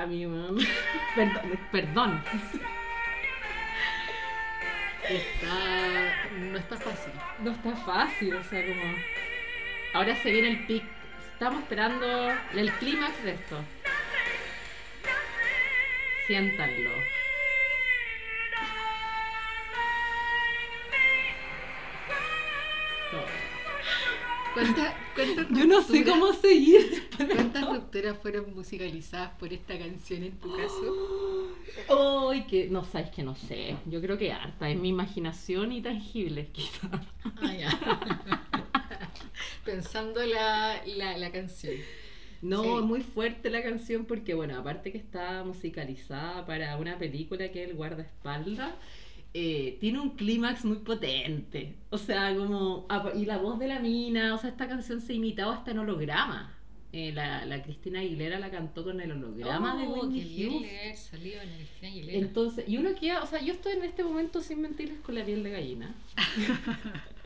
Cami, weón. Perdón. perdón. Está, no está fácil. No está fácil, o sea, como. Ahora se viene el pic. Estamos esperando el clímax de esto. Siéntanlo. Todo. ¿Cuántas, cuántas Yo no sé cómo seguir. ¿Cuántas rupturas fueron musicalizadas por esta canción en tu caso? Ay, que no sabes que no sé. Yo creo que harta. Es mi imaginación y tangible, quizás. Ah, ya. Pensando la, la, la canción. No, Sí. es muy fuerte la canción porque, bueno, aparte que está musicalizada para una película que es El guardaespaldas, eh, tiene un clímax muy potente. O sea, como. apa- Y la voz de la mina, o sea, esta canción se imitaba hasta en holograma. Eh, la, la Cristina Aguilera la cantó con el holograma de Oh, Whitney Houston. salido en el Cristina Aguilera. Entonces, y uno queda, o sea, yo estoy en este momento sin mentirles con la piel de gallina.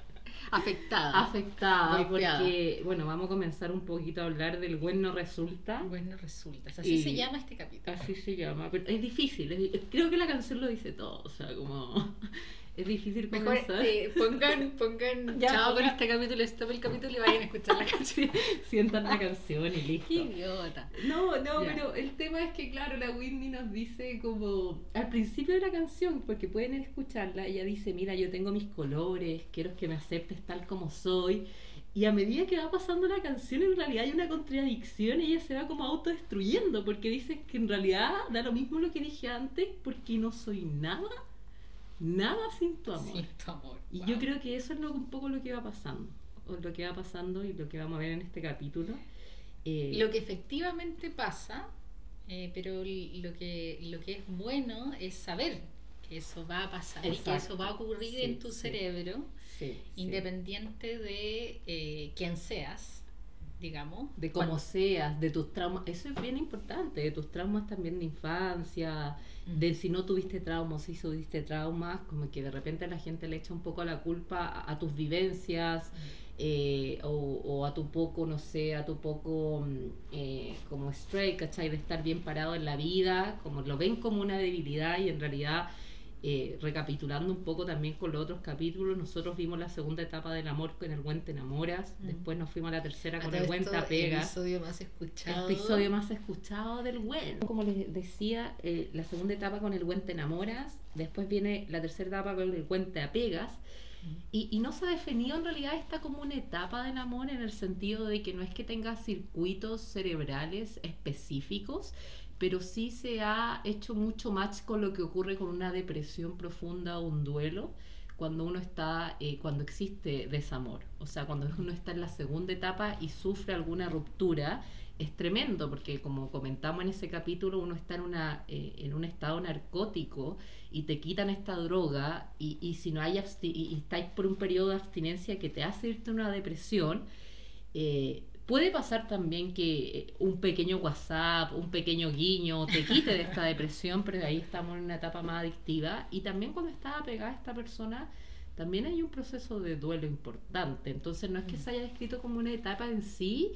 Afectada. Afectada, Golpeada. porque, bueno, vamos a comenzar un poquito a hablar del buen no resulta. Bueno, resulta. Así Y- se llama este capítulo. Así se llama, pero es difícil, es creo que la canción lo dice todo, o sea, como es difícil Mejor comenzar. eh, pongan, pongan Ya, chao con este capítulo, stop el capítulo y vayan a escuchar la canción. Sientan la canción y listo. Qué idiota. No, no, Ya. pero el tema es que, claro, la Whitney nos dice como al principio de la canción, porque pueden escucharla, ella dice, mira, yo tengo mis colores, quiero que me aceptes tal como soy. Y a medida que va pasando la canción, en realidad hay una contradicción y ella se va como autodestruyendo, porque dice que en realidad da lo mismo lo que dije antes, porque no soy nada, nada sin tu amor. Sin tu amor. Y Wow. yo creo que eso es lo, un poco lo que va pasando, o lo que va pasando y lo que vamos a ver en este capítulo. Eh, Lo que efectivamente pasa, eh, pero lo que, lo que es bueno es saber que eso va a pasar y que eso va a ocurrir Sí, en tu sí. cerebro, sí. independiente de eh, quién seas, digamos. De cómo Cuando- seas, de tus traumas, eso es bien importante, de tus traumas también de infancia, de si no tuviste traumas, si tuviste traumas, como que de repente la gente le echa un poco la culpa a, a tus vivencias eh, o, o a tu poco, no sé, a tu poco mm, eh, como straight, ¿cachai? De estar bien parado en la vida, como lo ven como una debilidad y en realidad... eh, recapitulando un poco también con los otros capítulos, nosotros vimos la segunda etapa del amor con el buen te enamoras, Mm. después nos fuimos a la tercera con el buen te el apegas. episodio más escuchado. Episodio más escuchado del buen. Como les decía, eh, la segunda etapa con el buen te enamoras, después viene la tercera etapa con el buen te apegas, y, y no se ha definido en realidad esta como una etapa del amor en el sentido de que no es que tenga circuitos cerebrales específicos, pero sí se ha hecho mucho match con lo que ocurre con una depresión profunda o un duelo cuando uno está, eh, cuando existe desamor. O sea, cuando uno está en la segunda etapa y sufre alguna ruptura, es tremendo porque como comentamos en ese capítulo, uno está en, una, eh, en un estado narcótico y te quitan esta droga y, y si no hay y, y estáis por un periodo de abstinencia que te hace irte a una depresión, eh, puede pasar también que eh, un pequeño WhatsApp, un pequeño guiño te quite de esta depresión, pero ahí estamos en una etapa más adictiva y también cuando está apegada a esta persona también hay un proceso de duelo importante. Entonces no es que Mm. se haya descrito como una etapa en sí,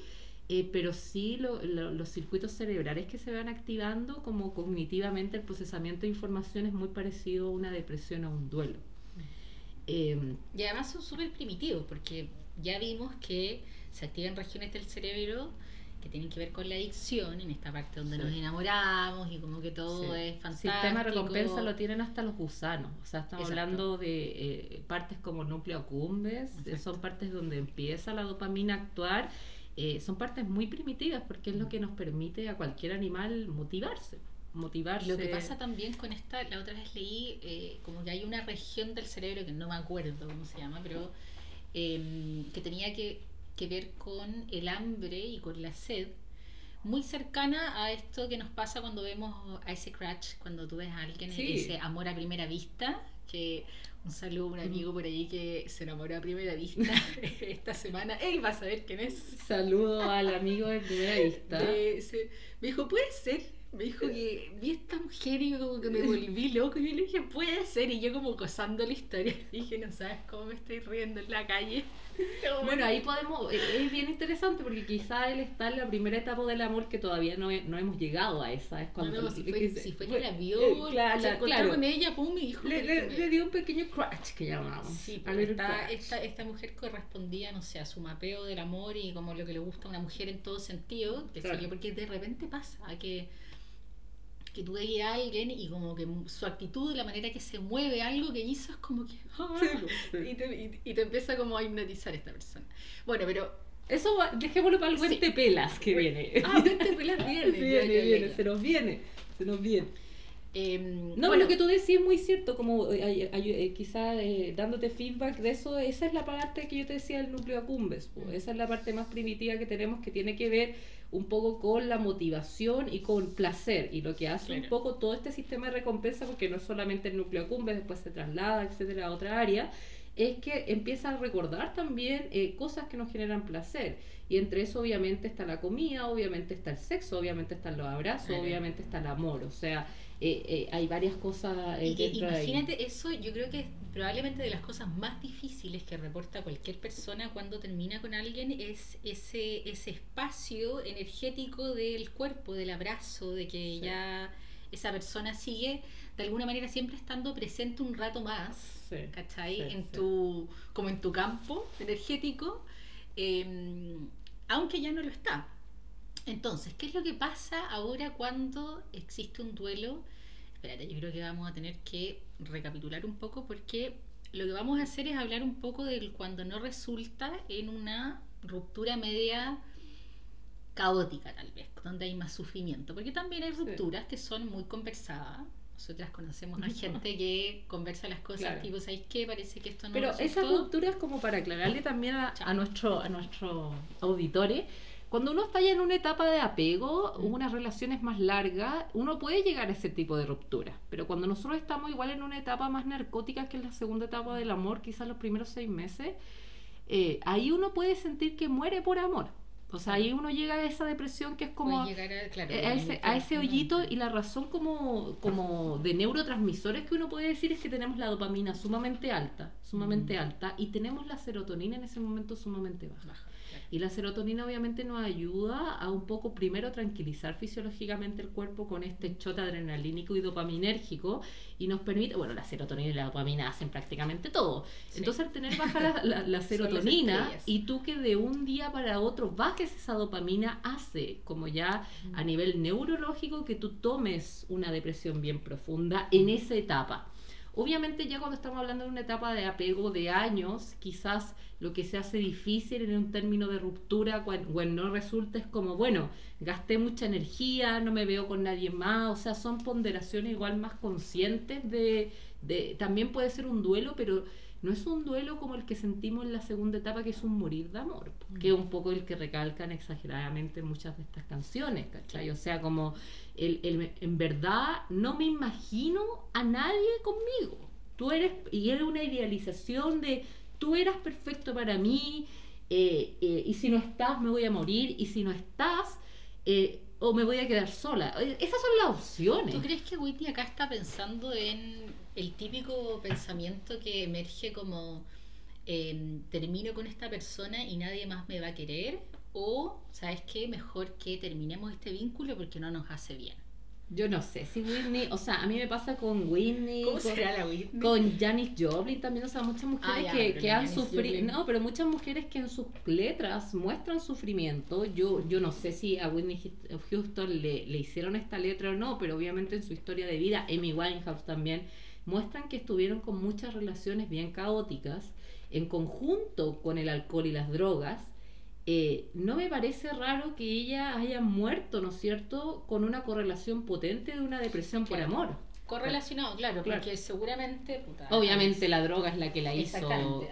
eh, pero sí lo- lo- los circuitos cerebrales que se van activando, como cognitivamente el procesamiento de información es muy parecido a una depresión o a un duelo. Em, Y además son súper primitivos porque ya vimos que se activan regiones del cerebro que tienen que ver con la adicción, en esta parte donde Sí. nos enamoramos y como que todo Sí. es fantástico. Sistema de recompensa lo tienen hasta los gusanos. O sea, estamos Exacto. hablando de eh, partes como núcleo accumbens, eh, Exacto. son partes donde empieza la dopamina a actuar. eh, son partes muy primitivas porque es lo que nos permite a cualquier animal motivarse. Motivarse. Lo que pasa también con esta, la otra vez leí eh, como que hay una región del cerebro que no me acuerdo cómo se llama, pero eh, que tenía que, que ver con el hambre y con la sed, muy cercana a esto que nos pasa cuando vemos a ese crash, cuando tú ves a alguien, Sí. ese amor a primera vista, que un saludo a un amigo por ahí que se enamoró a primera vista esta semana, él va a saber quién es. Saludo al amigo de primera vista. De ese- me dijo, puede ser, me dijo que vi a esta mujer y como que me volví loco y yo le dije, puede ser, y yo como gozando la historia, dije, no sabes cómo me estoy riendo en la calle. Bueno, ahí podemos, eh, es bien interesante porque quizá él está en la primera etapa del amor que todavía no, he- no hemos llegado a esa. Es cuando No, no, si que fue, se- si fue que la vio, eh, claro, se encontró claro. con ella, pum, y dijo Le, que- le- que- le dio un pequeño crush que llamamos. Sí, pero esta, esta, esta mujer correspondía, no sé, a su mapeo del amor y como lo que le gusta a una mujer en todo sentido, que Claro. porque de repente pasa que, que tú veías a alguien y como que su actitud, la manera que se mueve, algo que hizo es como que... ¡ah! y, te, y, y te empieza como a hipnotizar esta persona. Bueno, pero... Eso va- dejémoslo para el buen Sí. tepelas que viene. Ah, vente pelas viene. Sí, viene, viene, ya. se nos viene, se nos viene. Em, No, bueno, lo que tú decís es muy cierto, como eh, ay- eh, quizá eh, dándote feedback de eso, esa es la parte que yo te decía del núcleo accumbens, po. Mm. esa es la parte más primitiva que tenemos que tiene que ver un poco con la motivación y con placer, y lo que hace un poco todo este sistema de recompensa, porque no es solamente el núcleo accumbens, después se traslada, etcétera, a otra área, es que empieza a recordar también eh, cosas que nos generan placer. Y entre eso obviamente está la comida, obviamente está el sexo, obviamente están los abrazos, Claro. obviamente está el amor. O sea, eh, eh, hay varias cosas eh, Y que de imagínate, eso yo creo que es probablemente de las cosas más difíciles que reporta cualquier persona cuando termina con alguien es ese, ese espacio energético del cuerpo, del abrazo, de que Sí. ya esa persona sigue de alguna manera siempre estando presente un rato más, Sí, ¿cachai? sí, en tu, como en tu campo energético, eh, aunque ya no lo está. Entonces, ¿qué es lo que pasa ahora cuando existe un duelo? Espérate, yo creo que vamos a tener que recapitular un poco porque lo que vamos a hacer es hablar un poco del cuando no resulta en una ruptura media caótica tal vez, donde hay más sufrimiento, porque también hay rupturas que son muy conversadas. Nosotras conocemos a gente que conversa las cosas Claro. tipo, ¿sabéis qué? Parece que esto no Pero resultó". esas rupturas, como para aclararle también a, a nuestro, a nuestros auditores, cuando uno está ya en una etapa de apego, Mm. unas relaciones más largas, uno puede llegar a ese tipo de rupturas. Pero cuando nosotros estamos igual en una etapa más narcótica, que es la segunda etapa del amor, quizás los primeros seis meses, eh, ahí uno puede sentir que muere por amor. O sea, ahí uno llega a esa depresión que es como... A, claro, a ese, a ese hoyito y la razón como, como de neurotransmisores que uno puede decir es que tenemos la dopamina sumamente alta, sumamente Mm. alta, y tenemos la serotonina en ese momento sumamente baja. Baja. Y la serotonina obviamente nos ayuda a un poco primero tranquilizar fisiológicamente el cuerpo con este shot adrenalínico y dopaminérgico y nos permite, bueno, la serotonina y la dopamina hacen prácticamente todo. Sí. Entonces al tener baja la, la- la serotonina y tú que de un día para otro bajes esa dopamina hace como ya a nivel neurológico que tú tomes una depresión bien profunda en esa etapa. Obviamente ya cuando estamos hablando de una etapa de apego de años, quizás lo que se hace difícil en un término de ruptura cuando, no resulta es como, bueno, gasté mucha energía, no me veo con nadie más, o sea, son ponderaciones igual más conscientes de, de también puede ser un duelo, pero no es un duelo como el que sentimos en la segunda etapa, que es un morir de amor, que es un poco el que recalcan exageradamente muchas de estas canciones, ¿cachai? O sea, como el, el- en verdad no me imagino a nadie conmigo. Tú eres, y era una idealización de tú eras perfecto para mí, eh, eh, y si no estás me voy a morir, y si no estás, eh, o me voy a quedar sola. Eh, Esas son las opciones. ¿Tú crees que Whitney acá está pensando en el típico pensamiento que emerge como em, termino con esta persona y nadie más me va a querer? O, ¿sabes qué? Mejor que terminemos este vínculo porque no nos hace bien. Yo no sé si Whitney, o sea, a mí me pasa con Whitney, ¿Cómo con, será la Whitney? con Janis Joplin también, o sea, muchas mujeres Ah, ya, que, han sufrido, no, pero muchas mujeres que en sus letras muestran sufrimiento. Yo, yo no sé si a Whitney Houston le, le hicieron esta letra o no, pero obviamente en su historia de vida, Amy Winehouse también, muestran que estuvieron con muchas relaciones bien caóticas, en conjunto con el alcohol y las drogas. Eh, no me parece raro que ella haya muerto, ¿no es cierto?, con una correlación potente de una depresión por amor. Correlacionado, claro, Claro. porque seguramente... puta, Obviamente la droga es la que la hizo.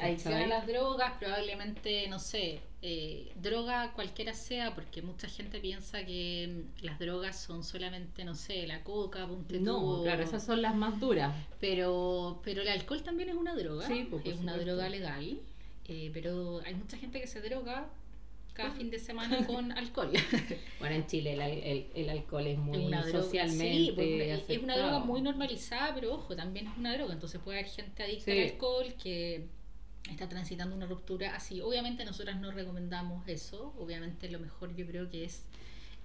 Adicción a las drogas, probablemente, no sé, eh, droga cualquiera sea, porque mucha gente piensa que mm, las drogas son solamente, no sé, la coca, ponte No, claro, esas son las más duras. Pero, pero el alcohol también es una droga, Sí, pues, es una droga legal, eh, pero hay mucha gente que se droga cada fin de semana con alcohol. Bueno, en Chile el, el- el alcohol es muy una droga- socialmente sí, es una droga muy normalizada, pero ojo, también es una droga, entonces puede haber gente adicta Sí. al alcohol que está transitando una ruptura así. Obviamente nosotras no recomendamos eso, obviamente lo mejor yo creo que es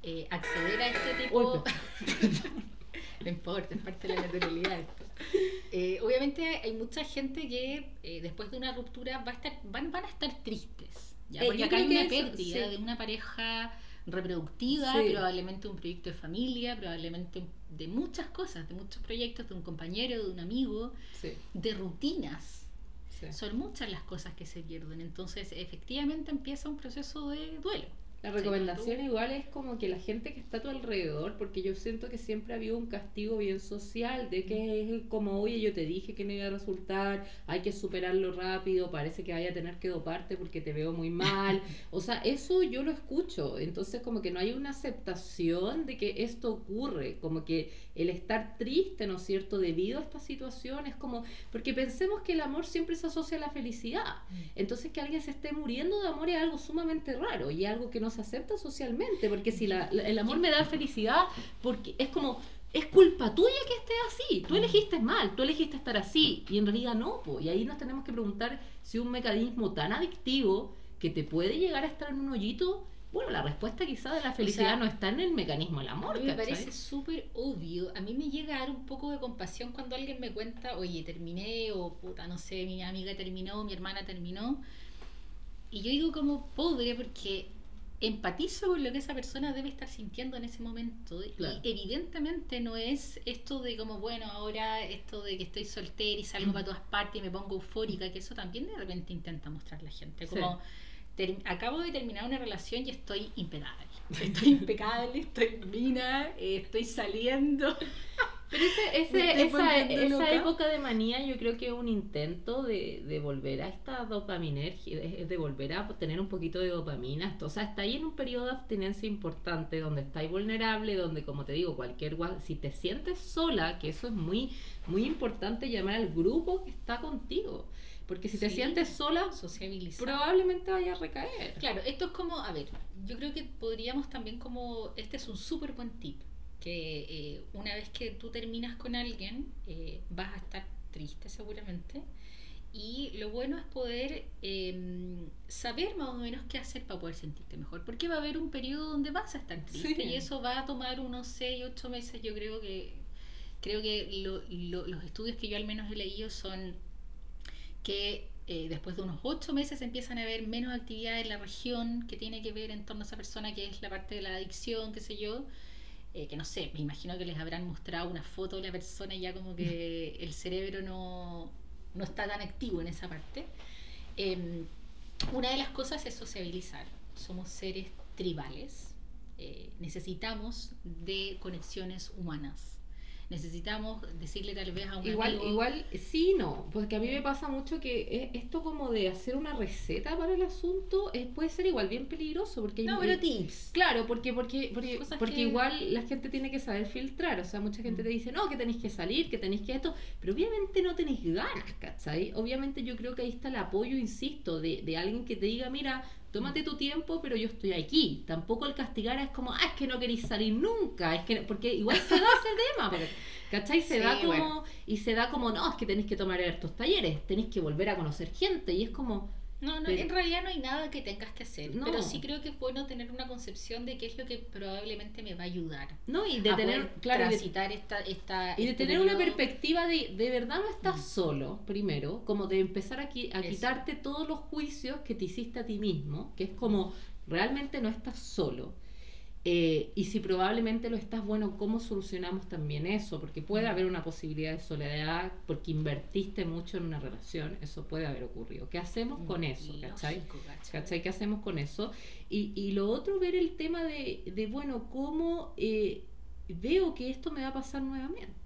eh, acceder a este tipo... no importa, es parte de la naturalidad esto. Eh, obviamente hay mucha gente que eh, después de una ruptura va a estar, van, van a estar tristes. ¿Ya? Eh, Porque acá hay una eso- pérdida sí. de una pareja reproductiva, Sí. probablemente un proyecto de familia, probablemente de muchas cosas, de muchos proyectos, de un compañero, de un amigo, Sí, de rutinas. Son muchas las cosas que se pierden. Entonces, efectivamente empieza un proceso de duelo. La recomendación igual es como que la gente que está a tu alrededor, porque yo siento que siempre ha habido un castigo bien social, de que es como, oye, yo te dije que no iba a resultar, hay que superarlo rápido, parece que vaya a tener que doparte porque te veo muy mal. O sea, eso yo lo escucho, entonces como que no hay una aceptación de que esto ocurre, como que el estar triste, ¿no es cierto?, debido a esta situación, es como, porque pensemos que el amor siempre se asocia a la felicidad. Entonces que alguien se esté muriendo de amor es algo sumamente raro y algo que no se acepta socialmente, porque si la- la- el amor me da felicidad, porque es como, es culpa tuya que estés así, tú elegiste mal, tú elegiste estar así, y en realidad no, po. y ahí nos tenemos que preguntar si un mecanismo tan adictivo que te puede llegar a estar en un hoyito, bueno, la respuesta quizá de la felicidad sea, no está en el mecanismo del A amor, mí me parece súper obvio. A mí me llega a dar un poco de compasión cuando alguien me cuenta, oye, terminé, o puta, no sé, mi amiga terminó, mi hermana terminó. Y yo digo como pobre porque empatizo con lo que esa persona debe estar sintiendo en ese momento. Claro. Y evidentemente no es esto de como, bueno, ahora esto de que estoy soltera y salgo Mm. para todas partes y me pongo eufórica, que eso también de repente intenta mostrar la gente. Como, acabo de terminar una relación y estoy impecable. Estoy impecable, estoy mina, eh, estoy saliendo. Pero ese, ese- esa, esa época de manía yo creo que es un intento de, de volver a esta dopaminergia, de, de volver a tener un poquito de dopamina. O sea, está ahí en un periodo de abstinencia importante donde estáis vulnerable, donde como te digo, cualquier si te sientes sola, que eso es muy, muy importante llamar al grupo que está contigo. Porque si te Sí. sientes sola, probablemente vaya a recaer. Claro, esto es como, a ver, yo creo que podríamos también como, este es un súper buen tip, que eh, una vez que tú terminas con alguien, eh, vas a estar triste seguramente, y lo bueno es poder eh, saber más o menos qué hacer para poder sentirte mejor, porque va a haber un periodo donde vas a estar triste Sí. y eso va a tomar unos 6, 8 meses, yo creo que, creo que lo- lo- los estudios que yo al menos he leído son que eh, después de unos ocho meses empiezan a haber menos actividad en la región que tiene que ver en torno a esa persona, que es la parte de la adicción, qué sé yo. Eh, que no sé, me imagino que les habrán mostrado una foto de la persona y ya como que el cerebro no, no está tan activo en esa parte. Eh, una de las cosas es sociabilizar. Somos seres tribales. eh, necesitamos de conexiones humanas. Necesitamos decirle tal vez a un Igual, amigo, igual, sí, no, porque a mí me pasa mucho que eh, esto como de hacer una receta para el asunto eh, puede ser igual bien peligroso, porque hay No, mu- pero tips. Claro, porque, porque, porque, porque que- igual la gente tiene que saber filtrar, o sea, mucha gente Mm. te dice, no, que tenéis que salir, que tenéis que esto, pero obviamente no tenéis ganas, ¿cachai? Obviamente yo creo que ahí está el apoyo, insisto, de, de alguien que te diga, mira, tómate tu tiempo, pero yo estoy aquí. Tampoco el castigar es como, ah, es que no queréis salir nunca, es que, porque igual se da ese tema, porque, ¿cachai? Se Sí, da como, bueno. y se da como, no, es que tenéis que tomar estos talleres, tenéis que volver a conocer gente, y es como, No, no, Pero- en realidad no hay nada que tengas que hacer, No. pero sí creo que es bueno tener una concepción de qué es lo que probablemente me va a ayudar no, y de a tener, claro, de- esta, esta Y de este tener una perspectiva de, de verdad no estás Mm. solo, primero, como de empezar a, qui- a quitarte todos los juicios que te hiciste a ti mismo, que es como realmente no estás solo. Eh, y si probablemente lo estás, bueno, ¿cómo solucionamos también eso? Porque puede Mm. haber una posibilidad de soledad porque invertiste mucho en una relación, eso puede haber ocurrido. ¿Qué hacemos con eso? ¿Cachai? Lógico, ¿cachai? ¿Cachai? ¿Qué hacemos con eso? Y, y lo otro, ver el tema de, de bueno, cómo eh, veo que esto me va a pasar nuevamente.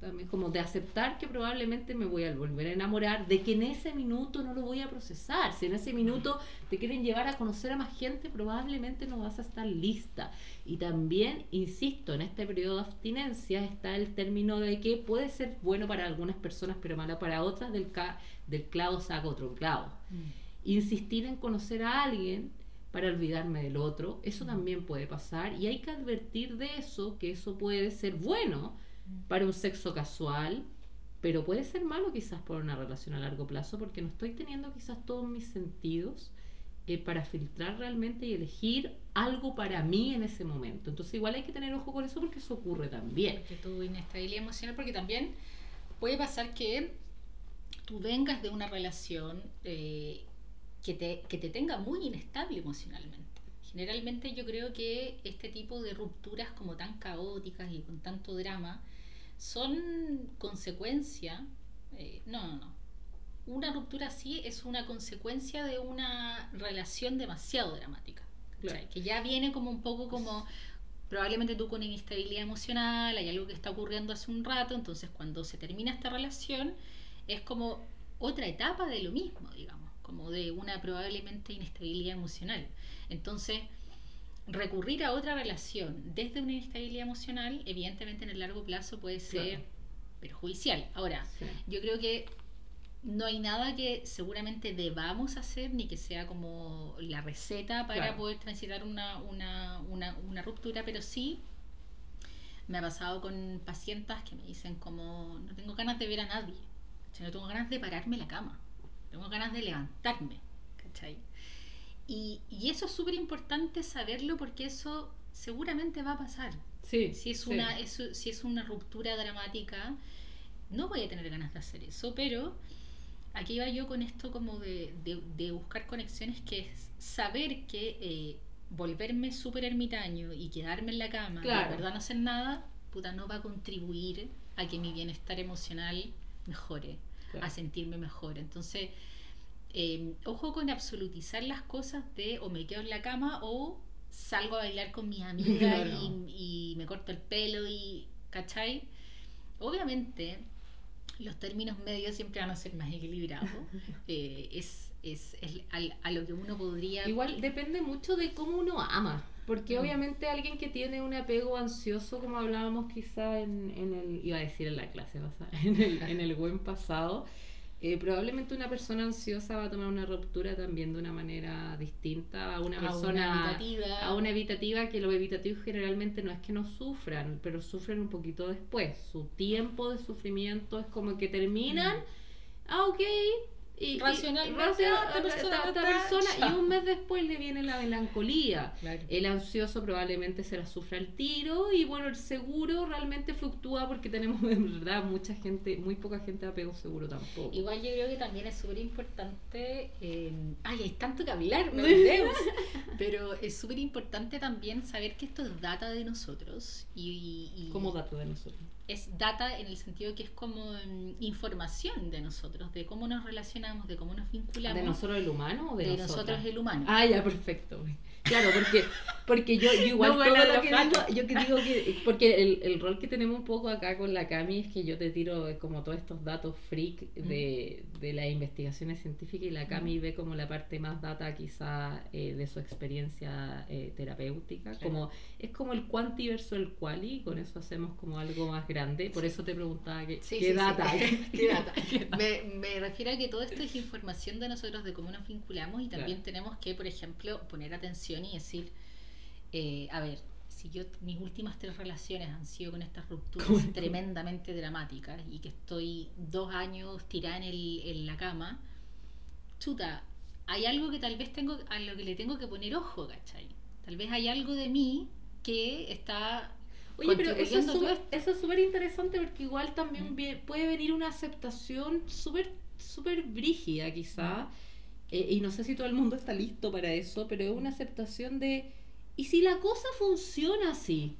También como de aceptar que probablemente me voy a volver a enamorar, de que en ese minuto no lo voy a procesar. Si en ese minuto te quieren llevar a conocer a más gente, probablemente no vas a estar lista. Y también, insisto, en este periodo de abstinencia está el término de que puede ser bueno para algunas personas, pero malo para otras, del, ca- del clavo saca otro clavo Mm. insistir en conocer a alguien para olvidarme del otro. Eso también puede pasar y hay que advertir de eso, que eso puede ser bueno para un sexo casual, pero puede ser malo quizás por una relación a largo plazo porque no estoy teniendo quizás todos mis sentidos eh, para filtrar realmente y elegir algo para mí en ese momento. Entonces igual hay que tener ojo con eso porque eso ocurre también. Que tu inestabilidad emocional, porque también puede pasar que tú vengas de una relación eh, que, te, que te tenga muy inestable emocionalmente. Generalmente yo creo que este tipo de rupturas como tan caóticas y con tanto drama son consecuencia, eh, no, no, no, una ruptura así es una consecuencia de una relación demasiado dramática. Que ya viene como un poco como probablemente tú con inestabilidad emocional, hay algo que está ocurriendo hace un rato, entonces cuando se termina esta relación es como otra etapa de lo mismo, digamos, como de una probablemente inestabilidad emocional. Entonces, recurrir a otra relación desde una inestabilidad emocional, evidentemente en el largo plazo puede ser perjudicial. Ahora, yo creo que no hay nada que seguramente debamos hacer ni que sea como la receta para poder transitar una, una, una, una, ruptura, pero sí me ha pasado con pacientes que me dicen como no tengo ganas de ver a nadie, no tengo ganas de pararme en la cama, tengo ganas de levantarme, ¿cachai? Y, y eso es súper importante saberlo porque eso seguramente va a pasar. Sí, si, es Una, eso, si es una ruptura dramática, no voy a tener ganas de hacer eso, pero aquí iba yo con esto como de, de, buscar conexiones, que es saber que eh, volverme súper ermitaño y quedarme en la cama, y de verdad no hacer nada, puta, no va a contribuir a que mi bienestar emocional mejore, a sentirme mejor. Entonces, em, ojo con absolutizar las cosas de o me quedo en la cama o salgo a bailar con mis amigas y, y, me corto el pelo y, ¿cachai? Obviamente los términos medios siempre van a ser más equilibrados. Eh, es es, a, lo que uno podría... Igual depende mucho de cómo uno ama. Porque mm. obviamente alguien que tiene un apego ansioso, como hablábamos quizá en, en el, iba a decir en la clase en el, en el buen pasado, eh, probablemente una persona ansiosa va a tomar una ruptura también de una manera distinta a una persona evitativa. a una evitativa que los evitativos generalmente no es que no sufran pero sufren un poquito después su tiempo de sufrimiento es como que terminan mm. ah ok y, racionalmente esta persona, y un mes después le viene la melancolía. El ansioso probablemente se la sufra el tiro y bueno, el seguro realmente fluctúa porque tenemos en verdad mucha gente, muy poca gente de apego seguro tampoco. Igual yo creo que también es súper importante, eh, ay, hay tanto que hablar, me pero es súper importante también saber que esto es data de nosotros. Y, y, ¿Cómo data de nosotros? Es data en el sentido que es como mm, información de nosotros, de cómo nos relacionamos, de cómo nos vinculamos. ¿De nosotros el humano o de, de nosotros el humano? Ah, ya, perfecto. Claro, porque, porque yo, igual todo lo que digo, yo que digo que, porque el, el, rol que tenemos un poco acá con la Cami es que yo te tiro como todos estos datos freak de, de las investigaciones científicas y la Cami ve como la parte más data quizá eh, de su experiencia eh, terapéutica, como es como el quanti versus el quali, con eso hacemos como algo más grande, por eso te preguntaba que, ¿qué, data? ¿Qué, data? me, me refiero a que todo esto es información de nosotros, de cómo nos vinculamos y también tenemos que, por ejemplo, poner atención y decir, eh, a ver, si yo mis últimas tres relaciones han sido con estas rupturas tremendamente dramáticas y que estoy dos años tirada en, el, en la cama, chuta, hay algo que tal vez tengo, a lo que le tengo que poner ojo, ¿cachai? Tal vez hay algo de mí que está... Oye, pero eso es súper interesante porque igual también mm. puede venir una aceptación súper súper brígida quizá. Mm. Eh, y no sé si todo el mundo está listo para eso, pero es una aceptación de, ¿y si la cosa funciona así?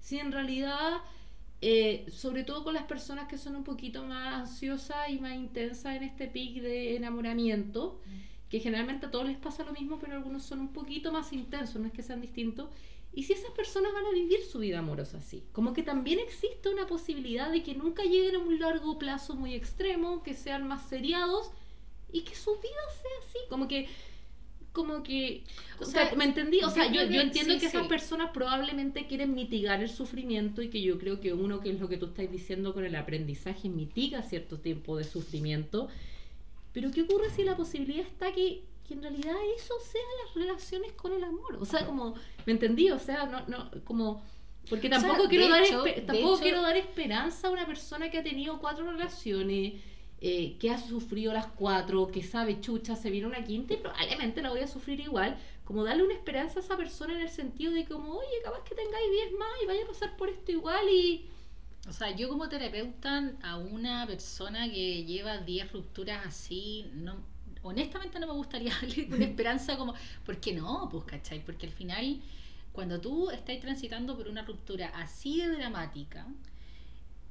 Si en realidad, eh, sobre todo con las personas que son un poquito más ansiosas y más intensas en este pic de enamoramiento, que generalmente a todos les pasa lo mismo, pero algunos son un poquito más intensos, no es que sean distintos. Y si esas personas van a vivir su vida amorosa así, como que también existe una posibilidad de que nunca lleguen a un largo plazo muy extremo, que sean más seriados y que su vida sea así, como que como que o, sea, me entendí o sea yo, yo entiendo que esas personas probablemente quieren mitigar el sufrimiento y que yo creo que uno que es lo que tú estás diciendo con el aprendizaje mitiga cierto tiempo de sufrimiento pero qué ocurre si la posibilidad está que, que en realidad eso sea las relaciones con el amor. O sea, como, ¿me entendí? O sea, no, no, como... Porque O sea, tampoco, quiero, dar hecho- tampoco hecho- quiero dar esperanza a una persona que ha tenido cuatro relaciones, eh, que ha sufrido las cuatro, que sabe chucha, se viene una quinta y probablemente la voy a sufrir igual. Como darle una esperanza a esa persona en el sentido de como, oye, capaz que tengáis 10 más y vaya a pasar por esto igual y... O sea, yo como terapeuta a una persona que lleva 10 rupturas así, honestamente no me gustaría darle una esperanza como, ¿por qué no? Pues, ¿cachai? Porque al final, cuando tú estás transitando por una ruptura así de dramática,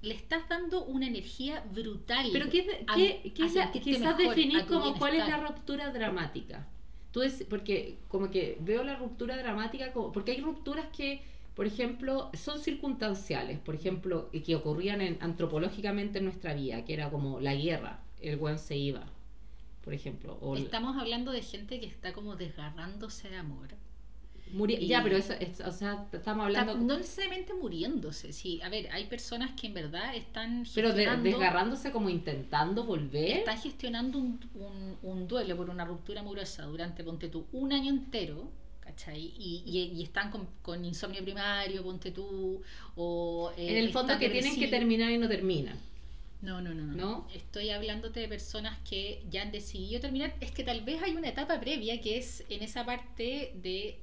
le estás dando una energía brutal. Pero ¿qué, a- qué, a quizás definir como cuál es la ruptura dramática? Tú es, porque como que veo la ruptura dramática como, porque hay rupturas que, por ejemplo, son circunstanciales, por ejemplo, y que ocurrían en- antropológicamente en nuestra vida, que era como la guerra, el buen se iba, por ejemplo, o la- Estamos hablando de gente que está como desgarrándose de amor. Muri- y- ya, pero eso, es- o sea, estamos Está- hablando, no necesariamente muriéndose, sí. A ver, hay personas que en verdad están pero de- desgarrándose como intentando volver. Están gestionando un, un- un duelo por una ruptura amorosa durante, ponte tú, un año entero, ¿cachai? Y, y- y están con, con insomnio primario, ponte tú, o... eh, en el fondo que tienen que terminar y no terminan. No, no, no, no, ¿No? Estoy hablándote de personas que ya han decidido terminar. Es que tal vez hay una etapa previa que es en esa parte de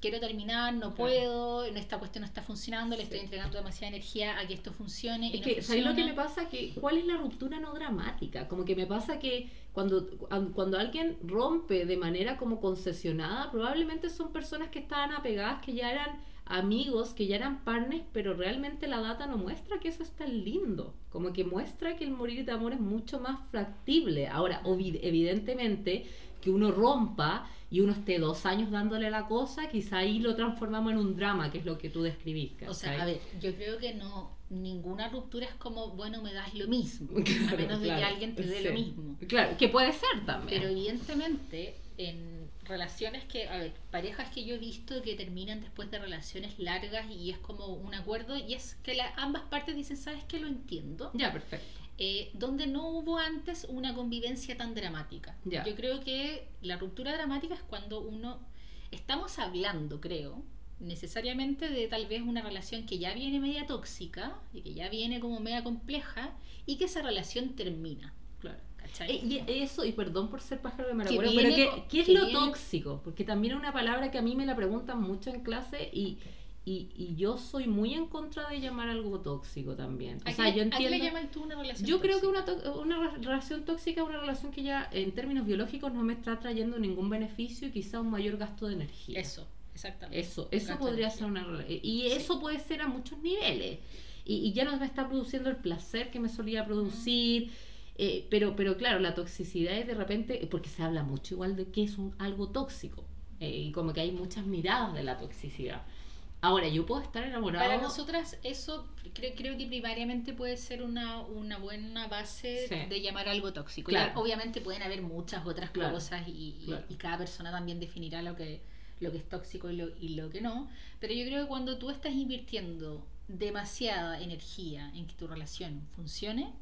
quiero terminar, no puedo, esta cuestión no está funcionando, le Sí. estoy entregando demasiada energía a que esto funcione. y Es no que, ¿sabes lo que me pasa? Que, ¿Cuál es la ruptura no dramática? Como que me pasa que cuando, cuando alguien rompe de manera como concesionada, probablemente son personas que estaban apegadas, que ya eran amigos, que ya eran partners, pero realmente la data no muestra que eso es tan lindo. Como que muestra que el morir de amor es mucho más factible. Ahora, evidentemente, que uno rompa y uno esté dos años dándole la cosa, quizá ahí lo transformamos en un drama, que es lo que tú describís. O sea, a ver, yo creo que no ninguna ruptura es como, bueno, me das lo mismo, Claro, a menos de que alguien te dé sí. lo mismo. Claro, que puede ser también. Pero evidentemente en relaciones que, a ver, parejas que yo he visto que terminan después de relaciones largas y es como un acuerdo y es que la- ambas partes dicen, ¿sabes qué? Lo entiendo. Ya, perfecto. Eh, donde no hubo antes una convivencia tan dramática. Yo creo que la ruptura dramática es cuando uno, estamos hablando, creo, necesariamente de tal vez una relación que ya viene media tóxica y que ya viene como media compleja y que esa relación termina. Claro. ¿cachai? Eh, y eso, y perdón por ser pájaro de Maragüero, pero ¿qué, qué es que lo viene- tóxico? Porque también es una palabra que a mí me la preguntan mucho en clase y, y, y yo soy muy en contra de llamar algo tóxico también. O ¿A sea, qué- yo a qué entiendo... le llamas tú una relación Yo creo que una, to- una re- relación tóxica es una relación que ya en términos biológicos no me está trayendo ningún beneficio y quizá un mayor gasto de energía. Eso, exactamente. Eso, eso podría ser una rela- Y Sí. eso puede ser a muchos niveles. Y, y ya no me está produciendo el placer que me solía producir. eh, pero, pero claro, la toxicidad es de repente, porque se habla mucho igual de que es un, algo tóxico. eh, y como que hay muchas miradas de la toxicidad. Ahora, yo puedo estar enamorado. Para nosotras eso creo, creo que primariamente puede ser una, una buena base Sí. de llamar algo tóxico. Claro. Ya, obviamente pueden haber muchas otras Claro. cosas y, y cada persona también definirá lo que, lo que es tóxico y lo, y lo que no. Pero yo creo que cuando tú estás invirtiendo demasiada energía en que tu relación funcione,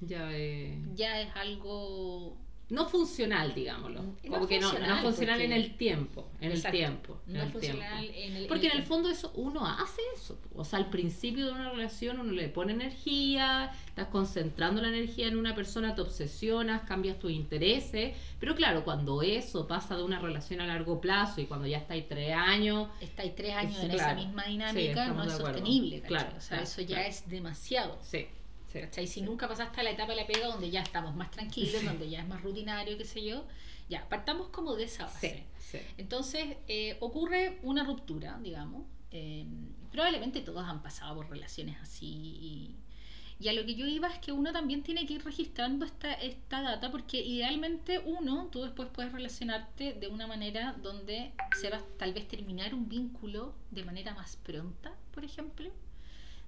Ya, eh, ya es algo no funcional, digámoslo. No Como que no, no funcional, en el tiempo. En Exacto. el tiempo. en no el funcional tiempo. en el Porque en el fondo eso uno hace eso. O sea, al principio de una relación uno le pone energía, estás concentrando la energía en una persona, te obsesionas, cambias tus intereses. Pero claro, cuando eso pasa de una relación a largo plazo y cuando ya estáis tres años, estáis tres años en claro. esa misma dinámica, no es sostenible. Claro, o sea, claro, eso ya es demasiado. sí. Sí, ¿cachai? Si sí. nunca pasaste a la etapa de la pega donde ya estamos más tranquilos, Sí. donde ya es más rutinario, qué sé yo, ya, partamos como de esa base. Entonces, eh, ocurre una ruptura, digamos. eh, probablemente todos han pasado por relaciones así. Y, y a lo que yo iba es que uno también tiene que ir registrando esta, esta data, porque idealmente uno, tú después puedes relacionarte de una manera donde se va tal vez terminar un vínculo de manera más pronta, por ejemplo.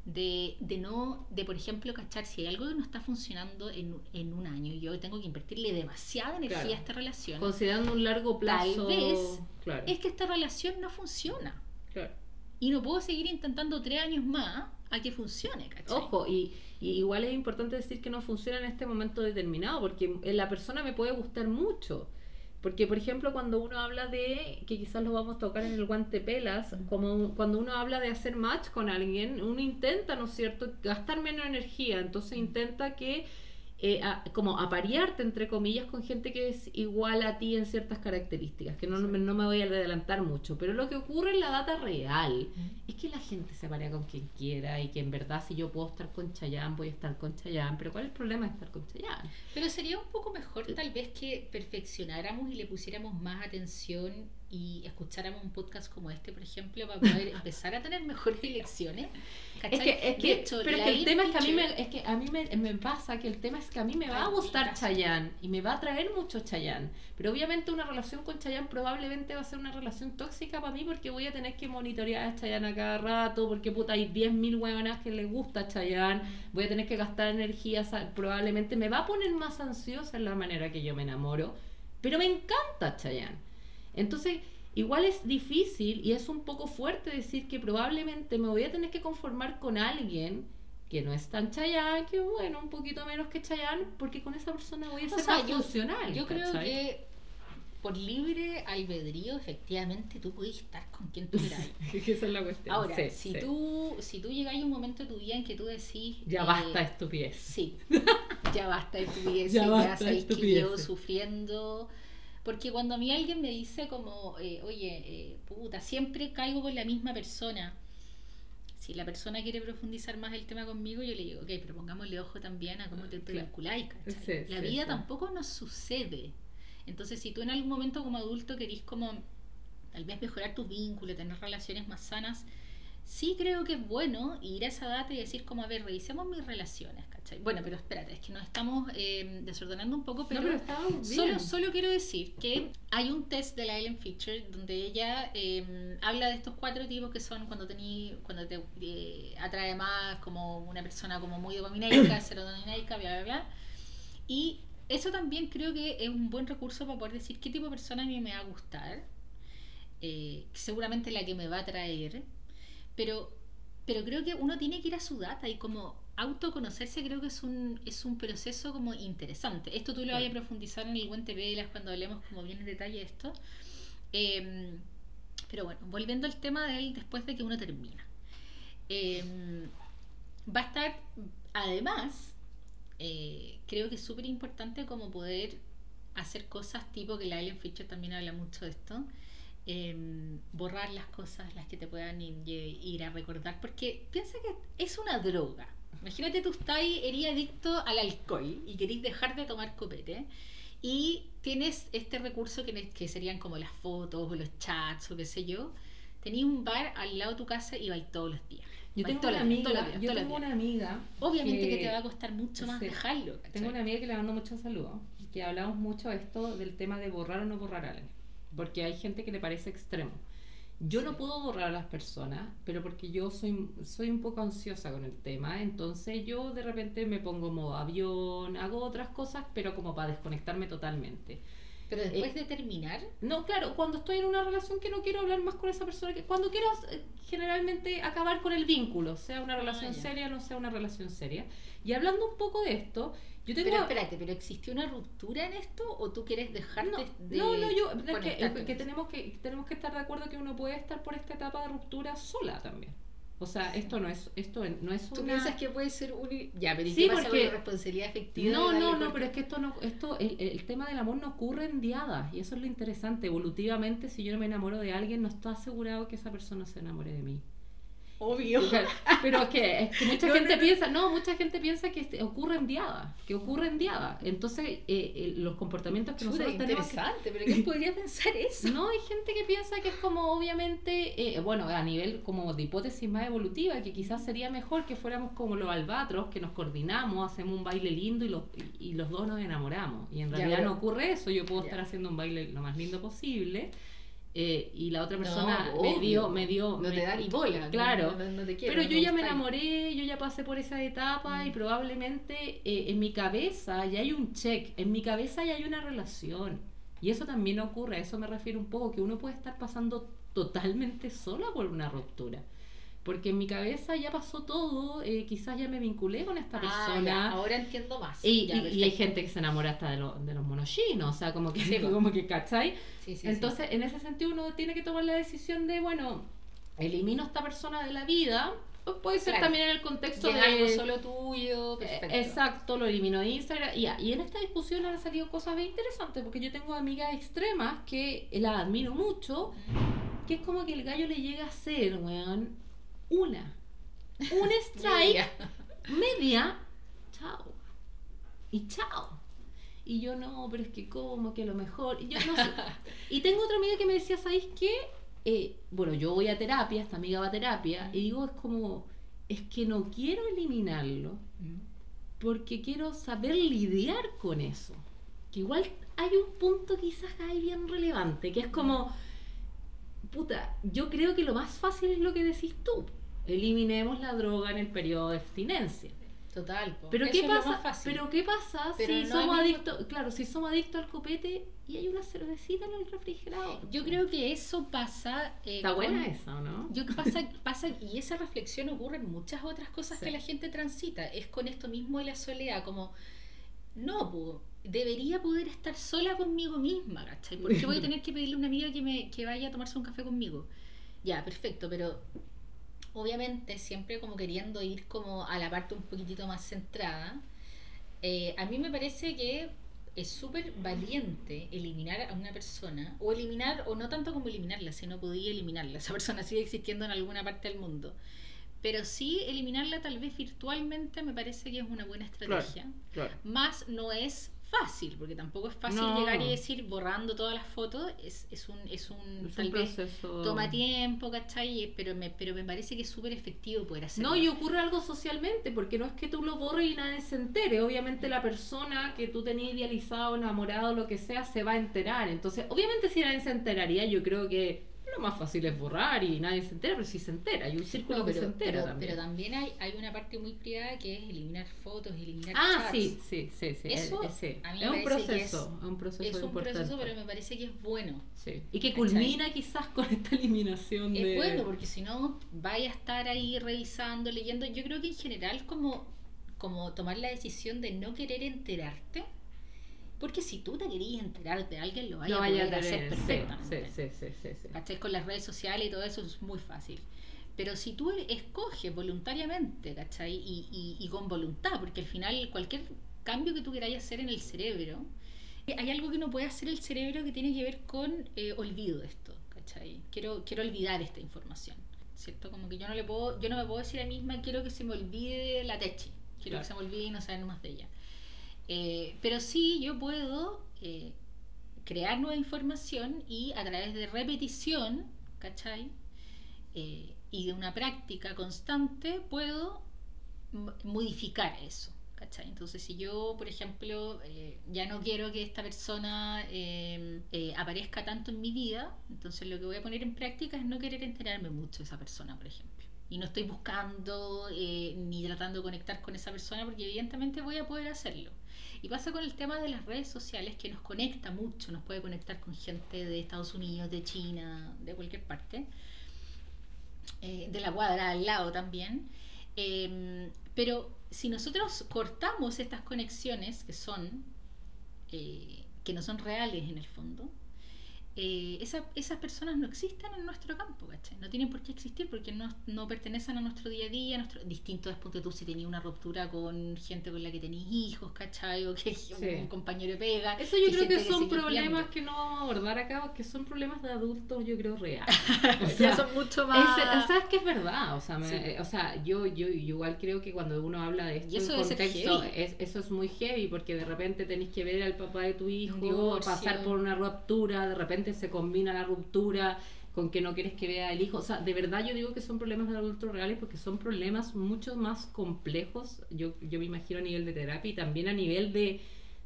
De, de no, de por ejemplo, cachar si hay algo que no está funcionando en, en un año y yo tengo que invertirle demasiada energía Claro. a esta relación, Considerando un largo plazo. vez claro, es que esta relación no funciona. claro. Y no puedo seguir intentando tres años más a que funcione, ¿cachai? Ojo, y, y igual es importante decir que no funciona en este momento determinado, porque la persona me puede gustar mucho. Porque, por ejemplo, cuando uno habla de, que quizás lo vamos a tocar en el guante pelas, como cuando uno habla de hacer match con alguien, uno intenta, ¿no es cierto?, gastar menos energía, entonces intenta que eh, como aparearte, entre comillas, con gente que es igual a ti en ciertas características, que no, no, me voy a adelantar mucho, pero lo que ocurre en la data real es que la gente se parea con quien quiera y que en verdad si yo puedo estar con Chayán, voy a estar con Chayán, pero ¿cuál es el problema de estar con Chayán? Pero sería un poco mejor tal vez que perfeccionáramos y le pusiéramos más atención y escucháramos un podcast como este, por ejemplo, para poder empezar a tener mejores elecciones. Es que, es que, pero que el tema es que a mí, me, es que a mí me, me, pasa que el tema es que a mí me va a gustar Chayanne y me va a traer mucho Chayanne. Pero obviamente una relación con Chayanne probablemente va a ser una relación tóxica para mí porque voy a tener que monitorear a Chayanne a cada rato, porque puta hay 10.000 huevonas que les gusta Chayanne, voy a tener que gastar energía, probablemente me va a poner más ansiosa en la manera que yo me enamoro. Pero me encanta Chayanne. Entonces, igual es difícil y es un poco fuerte decir que probablemente me voy a tener que conformar con alguien que no es tan Chayanne, que bueno, un poquito menos que Chayanne, porque con esa persona voy a ser más yo, funcional. Yo creo que por libre albedrío, efectivamente, tú puedes estar con quien tú quieras. Esa es la cuestión. Ahora, si, Tú, si tú llegas a un momento de tu vida en que tú decís... Ya eh, basta estupidez. Sí, ya basta estupidez. ya, ya basta que llevo sufriendo porque cuando a mí alguien me dice como, eh, oye, eh, puta, siempre caigo con la misma persona. Si la persona quiere profundizar más el tema conmigo, yo le digo, ok, pero pongámosle ojo también a cómo te, vinculáis. la vida tampoco nos sucede. Entonces, si tú en algún momento como adulto querís como tal vez mejorar tu vínculo, tener relaciones más sanas, sí creo que es bueno ir a esa data y decir como, a ver, revisemos mis relaciones, ¿cachai? Bueno, pero espérate, es que nos estamos eh, desordenando un poco, pero, solo, solo quiero decir que hay un test de la Ellen Fisher donde ella eh, habla de estos cuatro tipos que son cuando tení, cuando te eh, atrae más como una persona como muy dopaminaica, serotoninaica, bla, bla, bla. Y eso también creo que es un buen recurso para poder decir qué tipo de persona a mí me va a gustar, seguramente la que me va a atraer pero, pero creo que uno tiene que ir a su data y como autoconocerse creo que es un, es un proceso como interesante. Esto tú lo vas a profundizar en el Buen Velas cuando hablemos como bien en detalle de esto. Em, pero bueno, volviendo al tema de él después de que uno termina. Em, va a estar, además, eh, creo que es súper importante como poder hacer cosas tipo que la Ellen Fisher también habla mucho de esto, Borrar las cosas, las que te puedan ir, a recordar, porque piensa que es una droga. Imagínate tú estás ahí, eres adicto al alcohol y querés dejar de tomar copete y tienes este recurso que, que serían como las fotos o los chats o qué sé yo. Tenías un bar al lado de tu casa y vais todos los días. Yo tengo, una amiga, yo tengo una amiga. Obviamente que, te va a costar mucho más dejarlo. Tengo una amiga que le mando mucho saludos, que hablamos mucho de esto del tema de borrar o no borrar a alguien porque hay gente que le parece extremo. Yo no puedo borrar a las personas, pero porque yo soy, soy un poco ansiosa con el tema, entonces yo de repente me pongo modo avión, hago otras cosas, pero como para desconectarme totalmente. Pero después eh, de terminar. No, claro, cuando estoy en una relación que no quiero hablar más con esa persona, que cuando quiero eh, generalmente acabar con el vínculo, sea una ah, relación seria o no sea una relación seria. Y hablando un poco de esto, yo tengo... Pero espérate, ¿pero existió una ruptura en esto o tú quieres dejarte no, de No, no, yo que, que, tenemos que tenemos que estar de acuerdo que uno puede estar por esta etapa de ruptura sola también. O sea, esto no es esto no es ¿Tú piensas que puede ser un ya, pero sí, porque... responsabilidad efectiva? No, no, no, pero es que esto no esto el, el, tema del amor no ocurre en diadas y eso es lo interesante. Evolutivamente, si yo no me enamoro de alguien, no está asegurado que esa persona se enamore de mí. Obvio. Pero es que, mucha gente piensa, no, mucha gente piensa que este, ocurre en diada, que ocurre en diada. Entonces, eh, eh, los comportamientos que nosotros tenemos. Interesante, pero ¿quién podría pensar eso? No, hay gente que piensa que es como, obviamente, eh, bueno, a nivel como de hipótesis más evolutiva, que quizás sería mejor que fuéramos como los albatros, que nos coordinamos, hacemos un baile lindo y los, y, los dos nos enamoramos. Y en realidad no ocurre eso, yo puedo estar haciendo un baile lo más lindo posible eh, y la otra persona me dio me dio no te da ni bola claro. pero yo ya me enamoré yo ya pasé por esa etapa y mm. probablemente eh, en mi cabeza ya hay un check en mi cabeza ya hay una relación. Y eso también ocurre a eso me refiero un poco que uno puede estar pasando totalmente sola por una ruptura porque en mi cabeza ya pasó todo, eh, quizás ya me vinculé con esta Ah, persona. ahora entiendo más. Y, Ya, y- y hay gente que se enamora hasta de, lo- de los monochinos, o sea, como que, Sí, como que, ¿cachai? Sí, sí. Entonces, en ese sentido, uno tiene que tomar la decisión de, bueno, elimino a esta persona de la vida, o puede ser Claro. también en el contexto de... algo solo tuyo, Eh, perfecto. Exacto, lo elimino de Instagram. Y, y en esta discusión han salido cosas bien interesantes, porque yo tengo amigas extremas que las admiro mucho, que es como que el gallo le llega a hacer, weón, una. Un strike media, chao. Y chao. Y yo no, pero es que como que a lo mejor. Y yo no sé. Y tengo otra amiga que me decía, ¿sabéis qué? Eh, bueno, yo voy a terapia, esta amiga va a terapia, y digo, es como, es que no quiero eliminarlo, porque quiero saber lidiar con eso. Que igual hay un punto quizás ahí bien relevante, que es como, puta, yo creo que lo más fácil es lo que decís tú. Eliminemos la droga en el periodo de abstinencia. Total. po. Pero qué es lo pasa, más fácil. pero qué pasa Pero si no somos mismo- adictos, claro, si somos adictos al copete y hay una cervecita en el refrigerador. Yo creo que eso pasa. eh, Está con- buena esa, ¿o ¿no? Yo que pasa, pasa, y esa reflexión ocurre en muchas otras cosas Sí. que la gente transita. Es con esto mismo de la soledad, como, no, po, debería poder estar sola conmigo misma, ¿cachai? ¿Por qué voy a tener que pedirle a una amiga que, me, que vaya a tomarse un café conmigo? Ya, perfecto, pero obviamente siempre como queriendo ir como a la parte un poquitito más centrada. Eh, a mí me parece que es súper valiente eliminar a una persona, o eliminar, o no tanto como eliminarla, sino podía eliminarla. Esa persona sigue existiendo en alguna parte del mundo. Pero sí eliminarla tal vez virtualmente me parece que es una buena estrategia. Claro. Más no es fácil, porque tampoco es fácil No. llegar y decir borrando todas las fotos, es, es un, es un Es tal un vez toma tiempo, ¿cachai? Pero me, pero me parece que es súper efectivo poder hacerlo. No, y ocurre algo socialmente, porque no es que tú lo borres y nadie se entere. Obviamente la persona que tú tenías idealizado, enamorado, lo que sea, se va a enterar. Entonces, obviamente si nadie se enteraría, yo creo que lo más fácil es borrar y nadie se entera, pero si se entera, hay un círculo No, que pero, se entera pero- también. pero también hay, hay una parte muy privada que es eliminar fotos, eliminar ah, chats. sí, sí, sí, sí. Eso, es, sí. a mí Es me un proceso, es, un proceso Es un importante. proceso, pero me parece que es bueno. Sí. Y que ¿Cachai? culmina quizás con esta eliminación de... Es bueno, porque si no, vaya a estar ahí revisando, leyendo. Yo creo que en general, como, como tomar la decisión de no querer enterarte, porque si tú te querías enterar de alguien, lo vaya a vaya a poder hacer perfectamente. sí, sí, sí, sí. Con las redes sociales y todo eso es muy fácil. Pero si tú escoges voluntariamente, ¿cachai? Y, y, y con voluntad, porque al final cualquier cambio que tú queráis hacer en el cerebro, hay algo que no puede hacer el cerebro que tiene que ver con eh, olvido de esto, ¿cachai? Quiero, quiero olvidar esta información, ¿cierto? Como que yo no le puedo, yo no me puedo decir a mí misma quiero que se me olvide la techi, quiero Claro. que se me olvide y no saber más de ella. Eh, pero sí yo puedo eh, crear nueva información y a través de repetición, ¿cachai? Eh, y de una práctica constante puedo modificar eso. ¿cachai? Entonces, si yo, por ejemplo, eh, ya no quiero que esta persona eh, eh, aparezca tanto en mi vida, entonces lo que voy a poner en práctica es no querer enterarme mucho de esa persona, por ejemplo. Y no estoy buscando eh, ni tratando de conectar con esa persona porque evidentemente voy a poder hacerlo. Y pasa con el tema de las redes sociales que nos conecta mucho, nos puede conectar con gente de Estados Unidos, de China, de cualquier parte, eh, de la cuadra al lado también. Eh, pero si nosotros cortamos estas conexiones que son, eh, que no son reales en el fondo, eh, esa- esas personas no existen en nuestro campo, ¿cachai? No tienen por qué existir porque no, no pertenecen a nuestro día a día, a nuestro, distinto es ponte tú si tenías una ruptura con gente con la que tenías hijos, ¿cachai? O que un compañero de pega. Eso yo creo que son problemas que no vamos a abordar acá, que son problemas de adultos, yo creo, reales. O Ya sea, son mucho más... o sea, es que es verdad, o sea, me- Sí. o sea yo, yo, yo igual creo que cuando uno habla de esto Y eso en contexto, heavy. es, eso es muy heavy, porque de repente tenés que ver al papá de tu hijo, pasar por una ruptura, de repente se combina la ruptura con que no quieres que vea el hijo, o sea, de verdad yo digo que son problemas de adultos reales porque son problemas mucho más complejos, yo, yo me imagino a nivel de terapia y también a nivel de,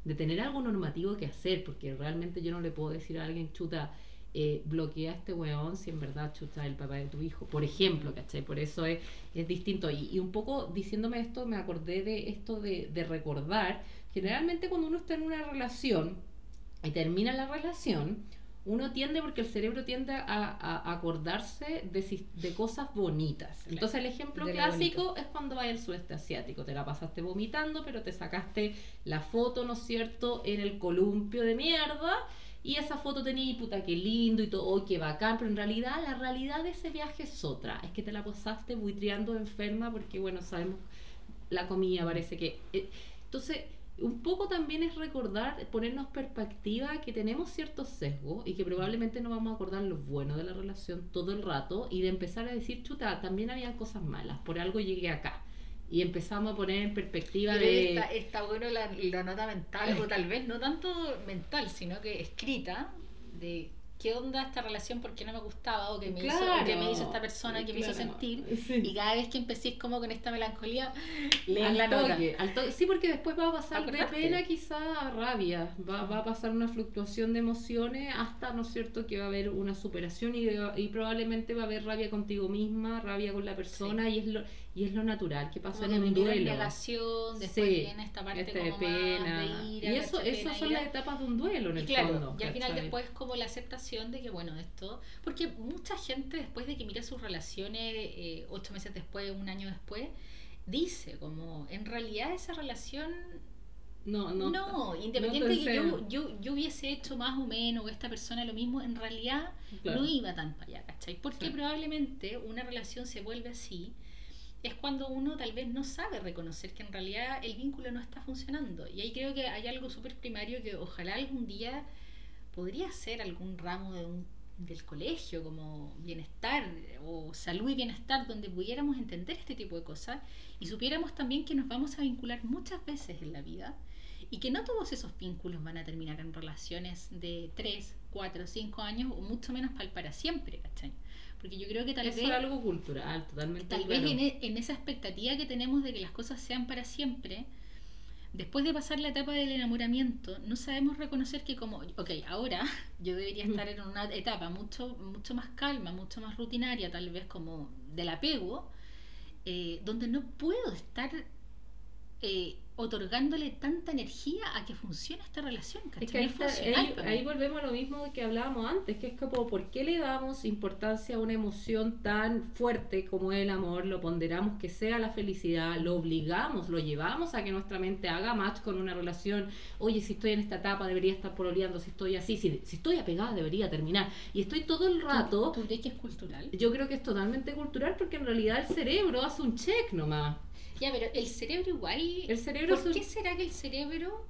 de tener algo normativo que hacer, porque realmente yo no le puedo decir a alguien, chuta, eh, bloquea a este weón si en verdad chuta el papá de tu hijo, por ejemplo, ¿cachai? Por eso es, es distinto. Y, y un poco diciéndome esto, me acordé de esto de, de recordar, generalmente cuando uno está en una relación y termina la relación, uno tiende, porque el cerebro tiende a, a acordarse de, de cosas bonitas. Claro, Entonces el ejemplo clásico es cuando vas al sudeste asiático, te la pasaste vomitando, pero te sacaste la foto, ¿no es cierto?, en el columpio de mierda. Y esa foto tenía, puta, qué lindo y todo, oh, qué bacán, pero en realidad la realidad de ese viaje es otra. Es que te la pasaste buitreando enferma porque, bueno, sabemos, la comida parece que... eh, entonces, un poco también es recordar, ponernos perspectiva que tenemos ciertos sesgos y que probablemente no vamos a acordar lo bueno de la relación todo el rato y de empezar a decir, chuta, también había cosas malas, por algo llegué acá. Y empezamos a poner en perspectiva Pero de... está, está bueno la, la nota mental, o tal vez no tanto mental, sino que escrita, de qué onda esta relación, por qué no me gustaba, o qué me, hizo, o qué me hizo esta persona, qué me hizo Claro, sentir. sí. Y cada vez que empecéis como con esta melancolía, Al la nota. toque, al toque. Sí, porque después va a pasar de pena quizá a rabia, va, va a pasar una fluctuación de emociones hasta, ¿no es cierto?, que va a haber una superación y, y probablemente va a haber rabia contigo misma, rabia con la persona y, es lo, y es lo natural que pasa Como en es duelo. negación, después Sí, viene esta parte este como de pena. más de ira, y eso, eso Pena, son ira. las etapas de un duelo en Y el claro, fondo. y al final ¿cachai? después como la aceptación de que bueno, esto, porque mucha gente después de que mira sus relaciones eh, ocho meses después, un año después, dice como, en realidad esa relación, No, no, no. independiente no de que yo, yo, yo hubiese hecho más o menos, o esta persona lo mismo, en realidad Claro. no iba tan para allá, ¿cachai? Porque Sí. probablemente una relación se vuelve así, es cuando uno tal vez no sabe reconocer que en realidad el vínculo no está funcionando. Y ahí creo que hay algo súper primario que ojalá algún día podría ser algún ramo de un- del colegio, como bienestar o salud y bienestar, donde pudiéramos entender este tipo de cosas y supiéramos también que nos vamos a vincular muchas veces en la vida y que no todos esos vínculos van a terminar en relaciones de 3, 4, 5 años o mucho menos para, para siempre, ¿cachai? Porque yo creo que tal Eso vez es algo cultural, totalmente. Tal claro. vez en, e- en esa expectativa que tenemos de que las cosas sean para siempre, después de pasar la etapa del enamoramiento, no sabemos reconocer que como, ok, ahora yo debería estar en una etapa mucho, mucho más calma, mucho más rutinaria, tal vez como del apego, eh, donde no puedo estar eh, otorgándole tanta energía a que funcione esta relación. ¿cachai? Es que ahí, está- ahí- ahí volvemos a lo mismo que hablábamos antes, que es como, ¿por qué le damos importancia a una emoción tan fuerte como el amor? Lo ponderamos que sea la felicidad, lo obligamos, lo llevamos a que nuestra mente haga match con una relación. Oye, si estoy en esta etapa debería estar pololeando, si estoy así, si, si estoy apegada debería terminar. Y estoy todo el rato... ¿Tú crees que es cultural? Yo creo que es totalmente cultural porque en realidad el cerebro hace un check nomás. Ya, pero el cerebro igual... El cerebro ¿Por es qué será que el cerebro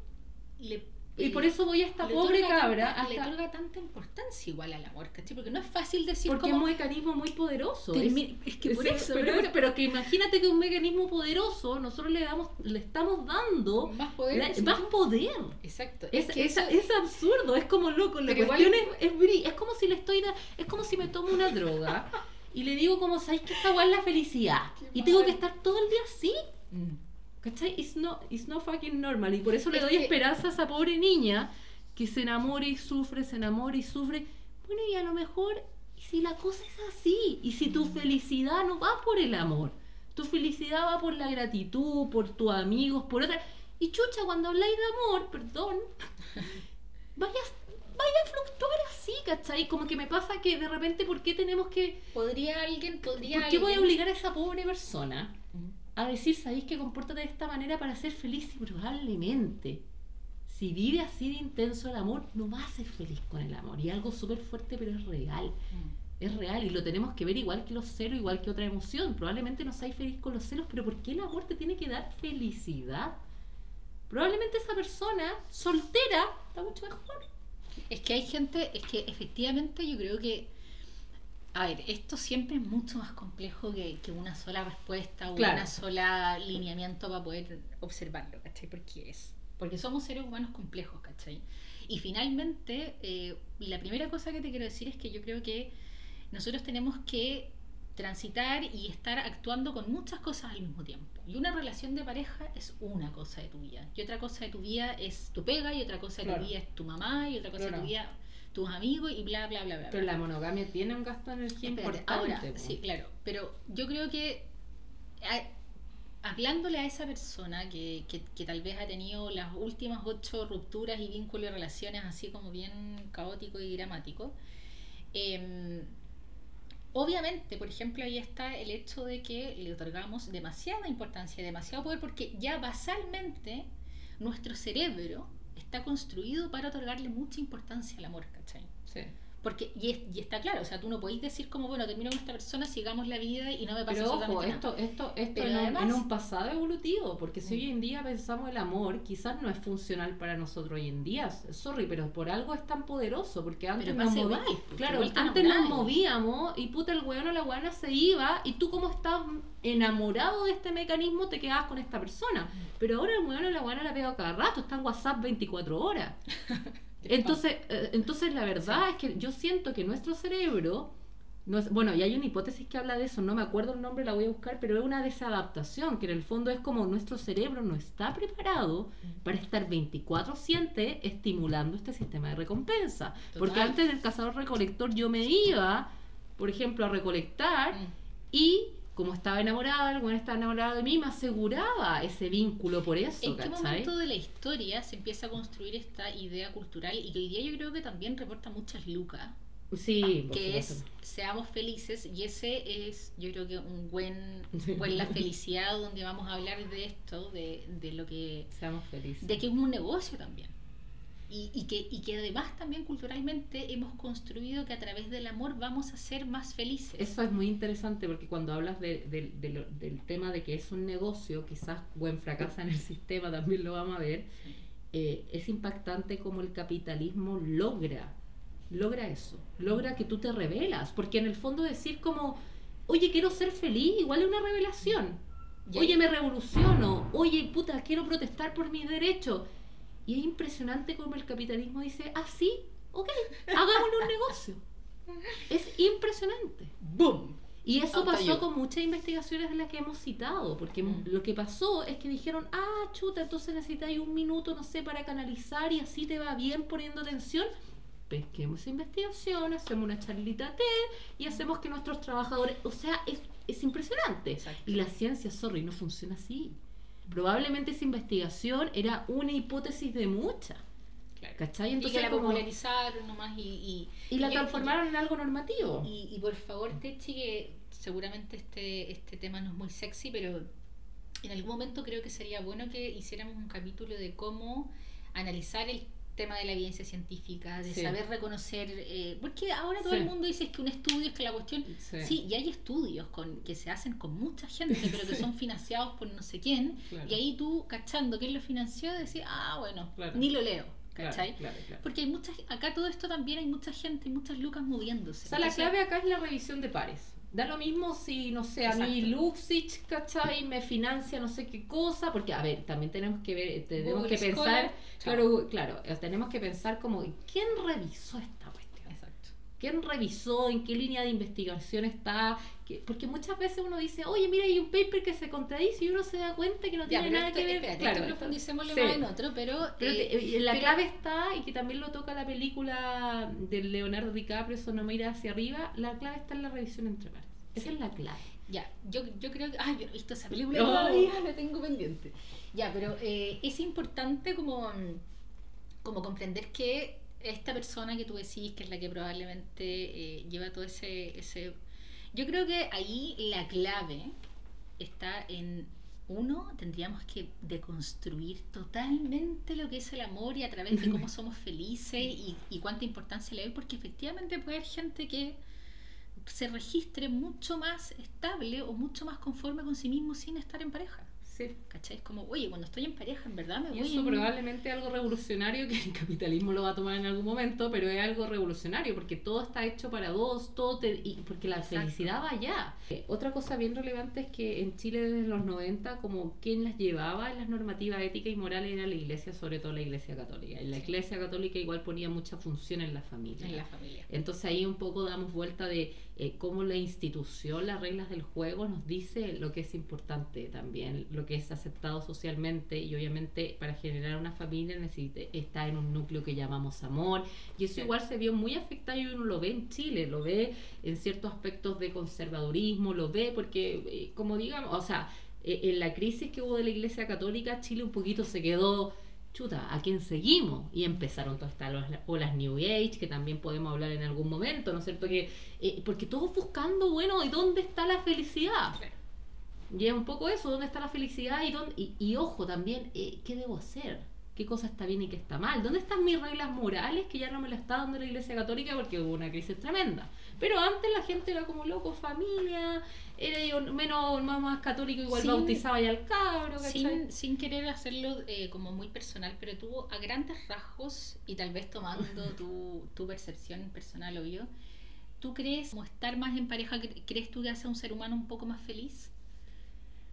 le... Y por eso voy a esta pobre cabra tanta- Le otorga tanta importancia igual al amor, ¿cachai? Porque no es fácil decir Porque es como... un mecanismo muy poderoso. es- es que por eso... pero, pero- pero que imagínate que un mecanismo poderoso, nosotros le damos, le estamos dando más poder. la- más poder. Exacto. Es, que es, eso- es absurdo, es como loco. La igual- cuestión es, es es como si le estoy da- es como si me tomo una droga y le digo como sabes que esta igual la felicidad Qué y tengo que estar todo el día así. Mm. ¿Cachai? It's not, it's not fucking normal. Y por eso le Es doy que- esperanza a esa pobre niña que se enamora y sufre, se enamora y sufre. Bueno, y a lo mejor, ¿y si la cosa es así, y si tu felicidad no va por el amor, tu felicidad va por la gratitud, por tus amigos, por otra. Y chucha, cuando habláis de amor, perdón, vaya, vaya a fluctuar así, ¿cachai? Como que me pasa que de repente, ¿por qué tenemos que. Podría alguien, podría ¿Por qué voy a obligar a esa pobre persona? Mm. a decir, ¿sabéis que compórtate de esta manera para ser feliz? Y probablemente, si vive así de intenso el amor, no va a ser feliz con el amor. Y algo súper fuerte, pero es real. Mm. Es real y lo tenemos que ver igual que los celos, igual que otra emoción. Probablemente no seáis feliz con los celos, pero ¿por qué el amor te tiene que dar felicidad? Probablemente esa persona soltera está mucho mejor. Es que hay gente, es que efectivamente yo creo que, a ver, esto siempre es mucho más complejo que, que una sola respuesta o Claro. una sola lineamiento para poder observarlo, ¿cachai? Porque es, porque somos seres humanos complejos, ¿cachai? Y finalmente, eh, la primera cosa que te quiero decir es que yo creo que nosotros tenemos que transitar y estar actuando con muchas cosas al mismo tiempo. Y una relación de pareja es una cosa de tu vida. Y otra cosa de tu vida es tu pega, y otra cosa de Claro. tu vida es tu mamá, y otra cosa de tu vida tus amigos, y bla, bla, bla, bla. Pero bla. la monogamia tiene un gasto de energía Espérate, importante. ahora, sí, claro. Pero yo creo que hablándole a esa persona que, que, que, tal vez ha tenido las últimas ocho rupturas y vínculos y relaciones así como bien caótico y dramático, eh, obviamente, por ejemplo, ahí está el hecho de que le otorgamos demasiada importancia, demasiado poder, porque ya basalmente nuestro cerebro está construido para otorgarle mucha importancia al amor, ¿cachai? Sí. Porque, y, es- y está claro, o sea, tú no podéis decir como, bueno, termino con esta persona, sigamos la vida y no me pasa Pero ojo, esto, esto, esto Pero en, un, además- en un pasado evolutivo, porque si Mm. hoy en día pensamos el amor, quizás no es funcional para nosotros hoy en día. Sorry, pero por algo es tan poderoso, porque antes nos igual, porque Claro, antes nos movíamos y puta el weón o la weona se iba y tú como estabas enamorado de este mecanismo te quedabas con esta persona. Pero ahora el weón o la weona la pega cada rato, está en WhatsApp 24 horas. Entonces, eh, entonces la verdad es que yo siento que nuestro cerebro, no es, bueno, y hay una hipótesis que habla de eso, no me acuerdo el nombre, la voy a buscar, pero es una desadaptación, que en el fondo es como nuestro cerebro no está preparado para estar 24/7 estimulando este sistema de recompensa. Porque antes del cazador-recolector yo me iba, por ejemplo, a recolectar Mm. y como estaba enamorada, el estaba enamorado de mí, me aseguraba ese vínculo por eso, ¿En qué ¿cachai? momento de la historia se empieza a construir esta idea cultural y que hoy día yo creo que también reporta muchas lucas? Sí, que es seamos felices y ese es yo creo que un buen, buen la felicidad donde vamos a hablar de esto, de, de lo que Seamos felices. de que es un negocio también. Y, y que, y que además también culturalmente hemos construido que a través del amor vamos a ser más felices. Eso es muy interesante porque cuando hablas de- de- de lo- del tema de que es un negocio, quizás buen fracasa en el sistema, también lo vamos a ver, eh, es impactante como el capitalismo logra, logra eso, logra que tú te revelas, porque en el fondo decir como, oye, quiero ser feliz, igual es una revelación. Oye, me revoluciono. Oye, puta, quiero protestar por mis derechos. Y es impresionante como el capitalismo dice, ah, sí, ok, hagámosle un negocio. Es impresionante. ¡Boom! Y eso pasó con muchas investigaciones de las que hemos citado, porque Mm. lo que pasó es que dijeron, ah, chuta, entonces necesitáis un minuto, no sé, para canalizar y así te va bien poniendo atención. Pesquemos investigación, hacemos una charlita TED y hacemos que nuestros trabajadores, o sea, es, es impresionante. Exacto. Y la ciencia, sorry, no funciona así. Probablemente esa investigación era una hipótesis de muchas, Claro. ¿cachai? Y que Entonces, la como- popularizaron nomás y, y, y la y- transformaron en algo normativo. Y, y por favor, Techi, que seguramente este, este tema no es muy sexy, pero en algún momento creo que sería bueno que hiciéramos un capítulo de cómo analizar el tema de la evidencia científica, de Sí. saber reconocer, eh, porque ahora todo Sí. el mundo dice es que un estudio es que la cuestión, Sí. sí, y hay estudios con, que se hacen con mucha gente, pero que son financiados por no sé quién, Claro. y ahí tú, cachando quién lo financió, decís, ah, bueno, Claro. ni lo leo, ¿cachai? claro, claro. Porque hay muchas, acá todo esto también hay mucha gente y muchas lucas moviéndose. O sea, la clave acá es la revisión de pares. Da lo mismo si, no sé, a mí Exacto. Luxich, ¿cachai? Me financia no sé qué cosa, porque, a ver, también tenemos que ver, tenemos Google que pensar, chao. claro, claro, tenemos que pensar como, ¿quién revisó? Exacto. ¿Quién revisó? ¿En qué línea de investigación está? ¿Qué- Porque muchas veces uno dice, oye, mira, hay un paper que se contradice y uno se da cuenta que no Ya, tiene nada esto, que ver. espérate, claro, profundicémoslo sí. más en otro, pero, Pero eh, la pero- clave está, y que también lo toca la película de Leonardo DiCaprio, eso no mira hacia arriba, la clave está en la revisión entre pares. Esa Sí. es la clave. Ya, yo, yo creo que. Ay, yo no he visto esa película No. todavía, la tengo pendiente. Ya, pero eh, es importante como, como comprender que esta persona que tú decís, que es la que probablemente eh, lleva todo ese, ese. Yo creo que ahí la clave está en. Uno, tendríamos que deconstruir totalmente lo que es el amor y a través de cómo somos felices y, y cuánta importancia le doy, porque efectivamente puede haber gente que se registre mucho más estable o mucho más conforme con sí mismo sin estar en pareja. Sí. ¿Cachai? Es como, oye, cuando estoy en pareja, en verdad me Y voy eso en- probablemente es algo revolucionario que el capitalismo lo va a tomar en algún momento, pero es algo revolucionario porque todo está hecho para dos, todo te- y porque la Exacto. felicidad va allá. Eh, Otra cosa bien relevante es que en Chile desde los 90 como quien las llevaba en las normativas éticas y morales era la iglesia, sobre todo la iglesia católica. Y la Sí. iglesia católica igual ponía mucha función en la familia. en la familia. Entonces ahí un poco damos vuelta de eh, cómo la institución, las reglas del juego nos dice lo que es importante también, lo que es aceptado socialmente y obviamente para generar una familia necesita estar en un núcleo que llamamos amor. Y eso igual se vio muy afectado y uno lo ve en Chile, lo ve en ciertos aspectos de conservadurismo, lo ve porque eh, como digamos, o sea, eh, en la crisis que hubo de la Iglesia Católica, Chile un poquito se quedó, chuta, ¿a quién seguimos? Y empezaron todas estas olas New Age, que también podemos hablar en algún momento, ¿no es cierto? Que, eh, porque todos buscando, bueno, ¿y dónde está la felicidad? Y es un poco eso, ¿dónde está la felicidad? Y, dónde, y, ojo también, eh, ¿qué debo hacer? ¿Qué cosa está bien y qué está mal? ¿Dónde están mis reglas morales que ya no me las está dando la Iglesia Católica porque hubo una crisis tremenda? Pero antes la gente era como loco, familia, era menos más, católico, igual bautizaba ya al cabro. Sin, sin, querer hacerlo eh, como muy personal, pero tuvo a grandes rasgos y tal vez tomando tu, tu percepción personal, obvio. ¿Tú crees, como estar más en pareja, crees tú que hace a un ser humano un poco más feliz?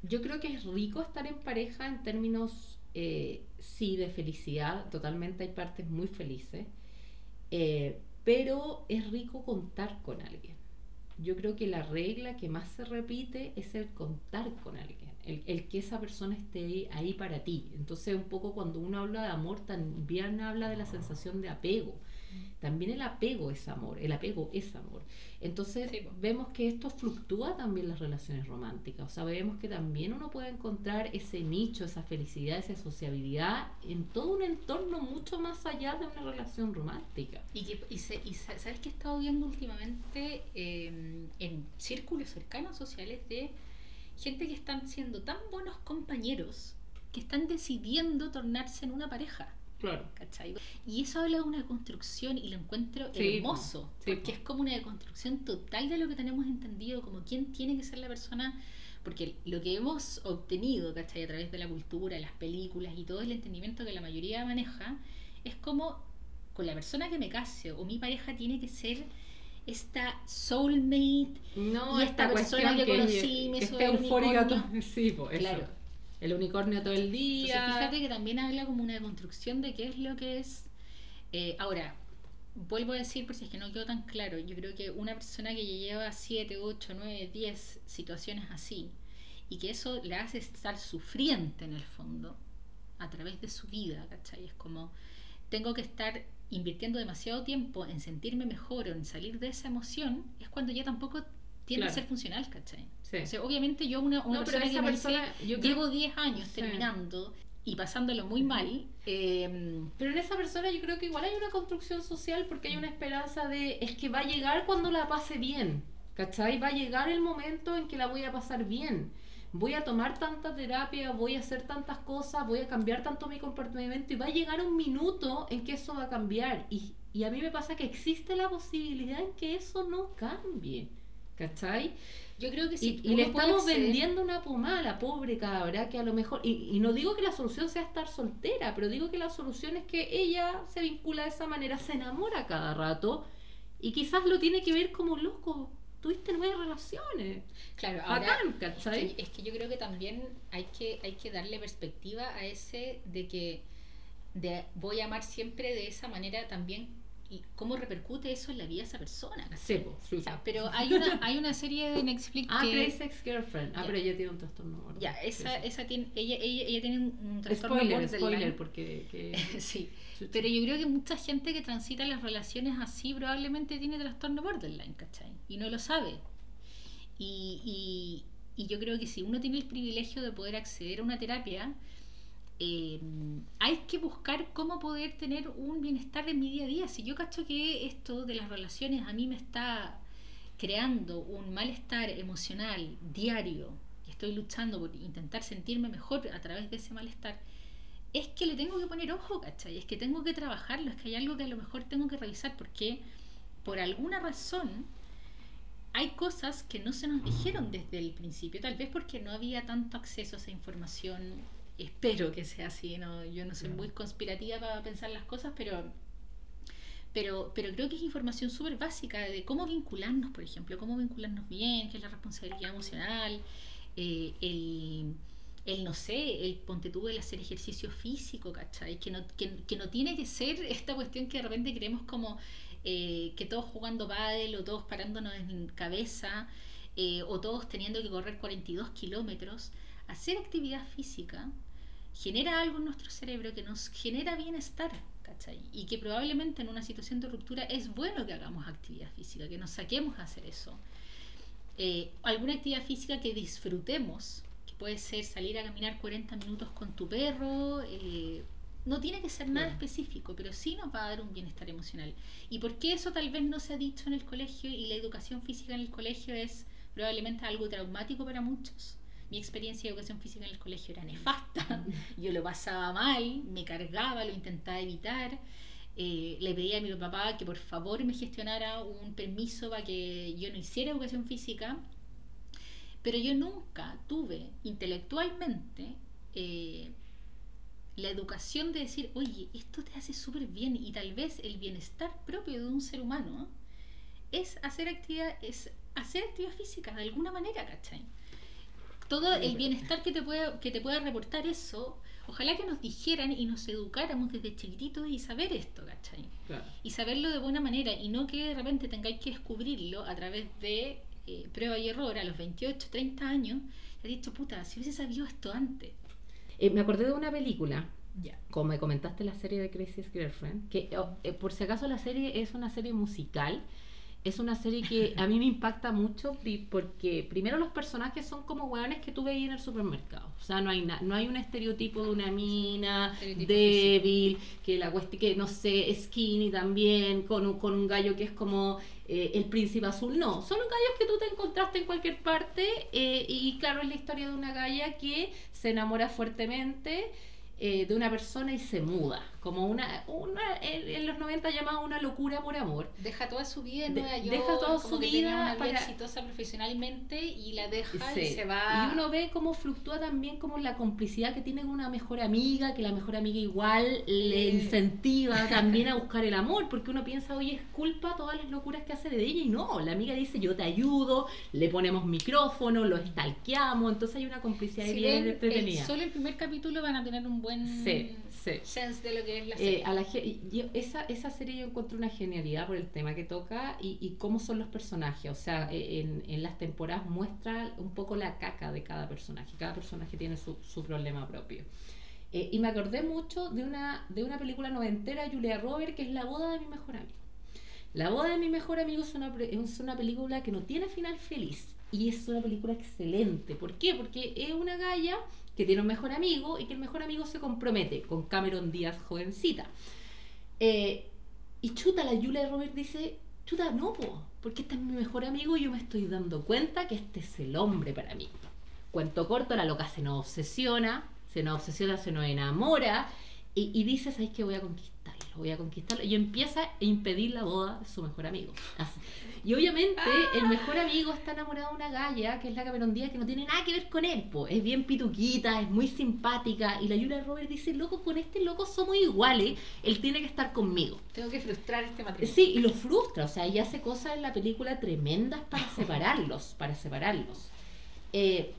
Yo creo que es rico estar en pareja en términos, eh, sí, de felicidad. Totalmente hay partes muy felices. Eh, pero es rico contar con alguien. Yo creo que la regla que más se repite es el contar con alguien, el, el, que esa persona esté ahí para ti. Entonces, un poco cuando uno habla de amor, también habla de la sensación de apego. También el apego es amor, el apego es amor. Entonces vemos que esto fluctúa también las relaciones románticas, o sea, vemos que también uno puede encontrar ese nicho, esa felicidad, esa sociabilidad en todo un entorno mucho más allá de una relación romántica. Y, que, y, sabes que he estado viendo últimamente em, en círculos cercanos sociales de gente que están siendo tan buenos compañeros que están decidiendo tornarse en una pareja. Claro. Y eso habla de una construcción y lo encuentro hermoso, porque es como una deconstrucción total de lo que tenemos entendido, como quién tiene que ser la persona, porque lo que hemos obtenido, ¿cachai? A través de la cultura, las películas y todo el entendimiento que la mayoría maneja, es como con la persona que me case o mi pareja tiene que ser esta soulmate no, y esta, persona que, conocí, me Sí, pues, claro el unicornio todo el día. Entonces, fíjate que también habla como una deconstrucción de qué es lo que es. Eh, ahora, vuelvo a decir, por si es que no quedó tan claro, yo creo que una persona que lleva 7, 8, 9, 10 situaciones así, y que eso le hace estar sufriente en el fondo, a través de su vida, ¿cachai? Es como, tengo que estar invirtiendo demasiado tiempo en sentirme mejor o en salir de esa emoción, es cuando ya tampoco tiene que ser funcional, ¿cachai? obviamente yo una, una persona que persona, llevo 10 años terminando y pasándolo muy mal. Em, pero en esa persona yo creo que igual hay una construcción social porque hay una esperanza de es que va a llegar cuando la pase bien, ¿cachai? Va a llegar el momento en que la voy a pasar bien. Voy a tomar tanta terapia, voy a hacer tantas cosas, voy a cambiar tanto mi comportamiento y va a llegar un minuto en que eso va a cambiar. Y, y a mí me pasa que existe la posibilidad en que eso no cambie. ¿Cachai? Yo creo que sí. Y, le estamos vendiendo una pomada pobre cabra que a lo mejor, y, no digo que la solución sea estar soltera, pero digo que la solución es que ella se vincula de esa manera, se enamora cada rato y quizás lo tiene que ver como loco. Tuviste nueve relaciones. Claro, ahora es que yo creo que también hay que, hay que darle perspectiva a ese de que de, voy a amar siempre de esa manera también y cómo repercute eso en la vida de esa persona. Sí, sí, pero hay una, hay una serie de Netflix ah, que... Ah, Ex Girlfriend. Ah, pero ella tiene un trastorno. Ya, esa, esa tiene, ella, ella, ella tiene un trastorno spoiler, spoiler, porque... sí, pero yo creo que mucha gente que transita las relaciones así probablemente tiene trastorno borderline, ¿cachai? Y no lo sabe. Y, y, y yo creo que si uno tiene el privilegio de poder acceder a una terapia eh, hay que buscar cómo poder tener un bienestar en mi día a día. Si yo cacho que esto de las relaciones a mí me está creando un malestar emocional diario, y estoy luchando por intentar sentirme mejor a través de ese malestar, es que le tengo que poner ojo, ¿cachai? Es que tengo que trabajarlo, es que hay algo que a lo mejor tengo que revisar, porque por alguna razón hay cosas que no se nos dijeron desde el principio, tal vez porque no había tanto acceso a esa información espero que sea así, ¿no? yo no soy muy conspirativa para pensar las cosas, pero, pero, pero creo que es información súper básica de cómo vincularnos, por ejemplo, cómo vincularnos bien, qué es la responsabilidad emocional, eh, el, el, no sé, el ponte tú el hacer ejercicio físico, ¿cachai? Que no, que, no tiene que ser esta cuestión que de repente queremos como eh, que todos jugando pádel o todos parándonos en cabeza eh, o todos teniendo que correr 42 kilómetros. Hacer actividad física genera algo en nuestro cerebro que nos genera bienestar, ¿cachai? Y que probablemente en una situación de ruptura es bueno que hagamos actividad física, que nos saquemos a hacer eso. Eh, alguna actividad física que disfrutemos, que puede ser salir a caminar 40 minutos con tu perro, eh, no tiene que ser nada específico, pero sí nos va a dar un bienestar emocional. ¿Y por qué eso tal vez no se ha dicho en el colegio y la educación física en el colegio es probablemente algo traumático para muchos? Mi experiencia de educación física en el colegio era nefasta, yo lo pasaba mal, me cargaba, lo intentaba evitar. Eh, le pedí a mi papá que por favor me gestionara un permiso para que yo no hiciera educación física, pero yo nunca tuve intelectualmente eh, la educación de decir, oye, esto te hace súper bien y tal vez el bienestar propio de un ser humano es hacer actividad, es hacer actividad física de alguna manera, ¿cachai? Todo el bienestar que te pueda, que te pueda reportar eso, ojalá que nos dijeran y nos educáramos desde chiquititos y saber esto, ¿cachai? Claro. y saberlo de buena manera y no que de repente tengáis que descubrirlo a través de eh, prueba y error a los 28, 30 años. He dicho, puta, si hubiese sabido esto antes. Eh, me acordé de una película, Ya. como me comentaste la serie de Crazy's Girlfriend, que oh, eh, por si acaso la serie es una serie musical. Es una serie que a mí me impacta mucho porque primero los personajes son como hueones que tú veías en el supermercado. O sea, no hay, na- no hay un estereotipo de una mina débil, que la cuestión, que no sé, skinny también, con un, con un gallo que es como eh, el príncipe azul. No, son gallos que tú te encontraste en cualquier parte eh, y claro, es la historia de una galla que se enamora fuertemente eh, de una persona y se muda. Como una, una en, los 90 llamaba una locura por amor. Deja toda su vida en De- Nueva York. deja toda como su que vida tenía una vida para- exitosa profesionalmente y la deja Sí. y se va. Y uno ve cómo fluctúa también como la complicidad que tiene con una mejor amiga, que la mejor amiga igual le Eh. incentiva también a buscar el amor, porque uno piensa, oye, es culpa todas las locuras que hace de ella, y no, la amiga dice, yo te ayudo, le ponemos micrófono, lo stalkeamos, entonces hay una complicidad Si bien el- entretenida. solo el primer capítulo van a tener un buen Sí, sí. sense de lo que es la Eh, serie. a la ge- yo- esa, esa serie yo encuentro una genialidad por el tema que toca y, y cómo son los personajes. O sea, eh, en, en las temporadas muestra un poco la caca de cada personaje. Cada personaje tiene su, su problema propio. Eh, y me acordé mucho de una, de una película noventera de Julia Roberts que es La boda de mi mejor amigo. La boda de mi mejor amigo es una, es una película que no tiene final feliz. Y es una película excelente. ¿Por qué? Porque es una galla que tiene un mejor amigo y que el mejor amigo se compromete con Cameron Díaz jovencita. Eh, y chuta, la Julia Robert dice, chuta, no, po, porque este es mi mejor amigo y yo me estoy dando cuenta que este es el hombre para mí. Cuento corto, la loca se nos obsesiona, se nos obsesiona, se nos enamora y, y dice, ¿sabes qué? Voy a conquistarlo, voy a conquistarlo. Y empieza a impedir la boda de su mejor amigo. Así. Y obviamente el mejor amigo está enamorado de una galla, que es la Cameron Díaz, que no tiene nada que ver con él. Po. Es bien pituquita, es muy simpática. Y la Julia Roberts dice, loco, con este loco somos iguales, él tiene que estar conmigo. Tengo que frustrar este matrimonio. Sí, y lo frustra, o sea, y hace cosas en la película tremendas para separarlos, para separarlos. Eh,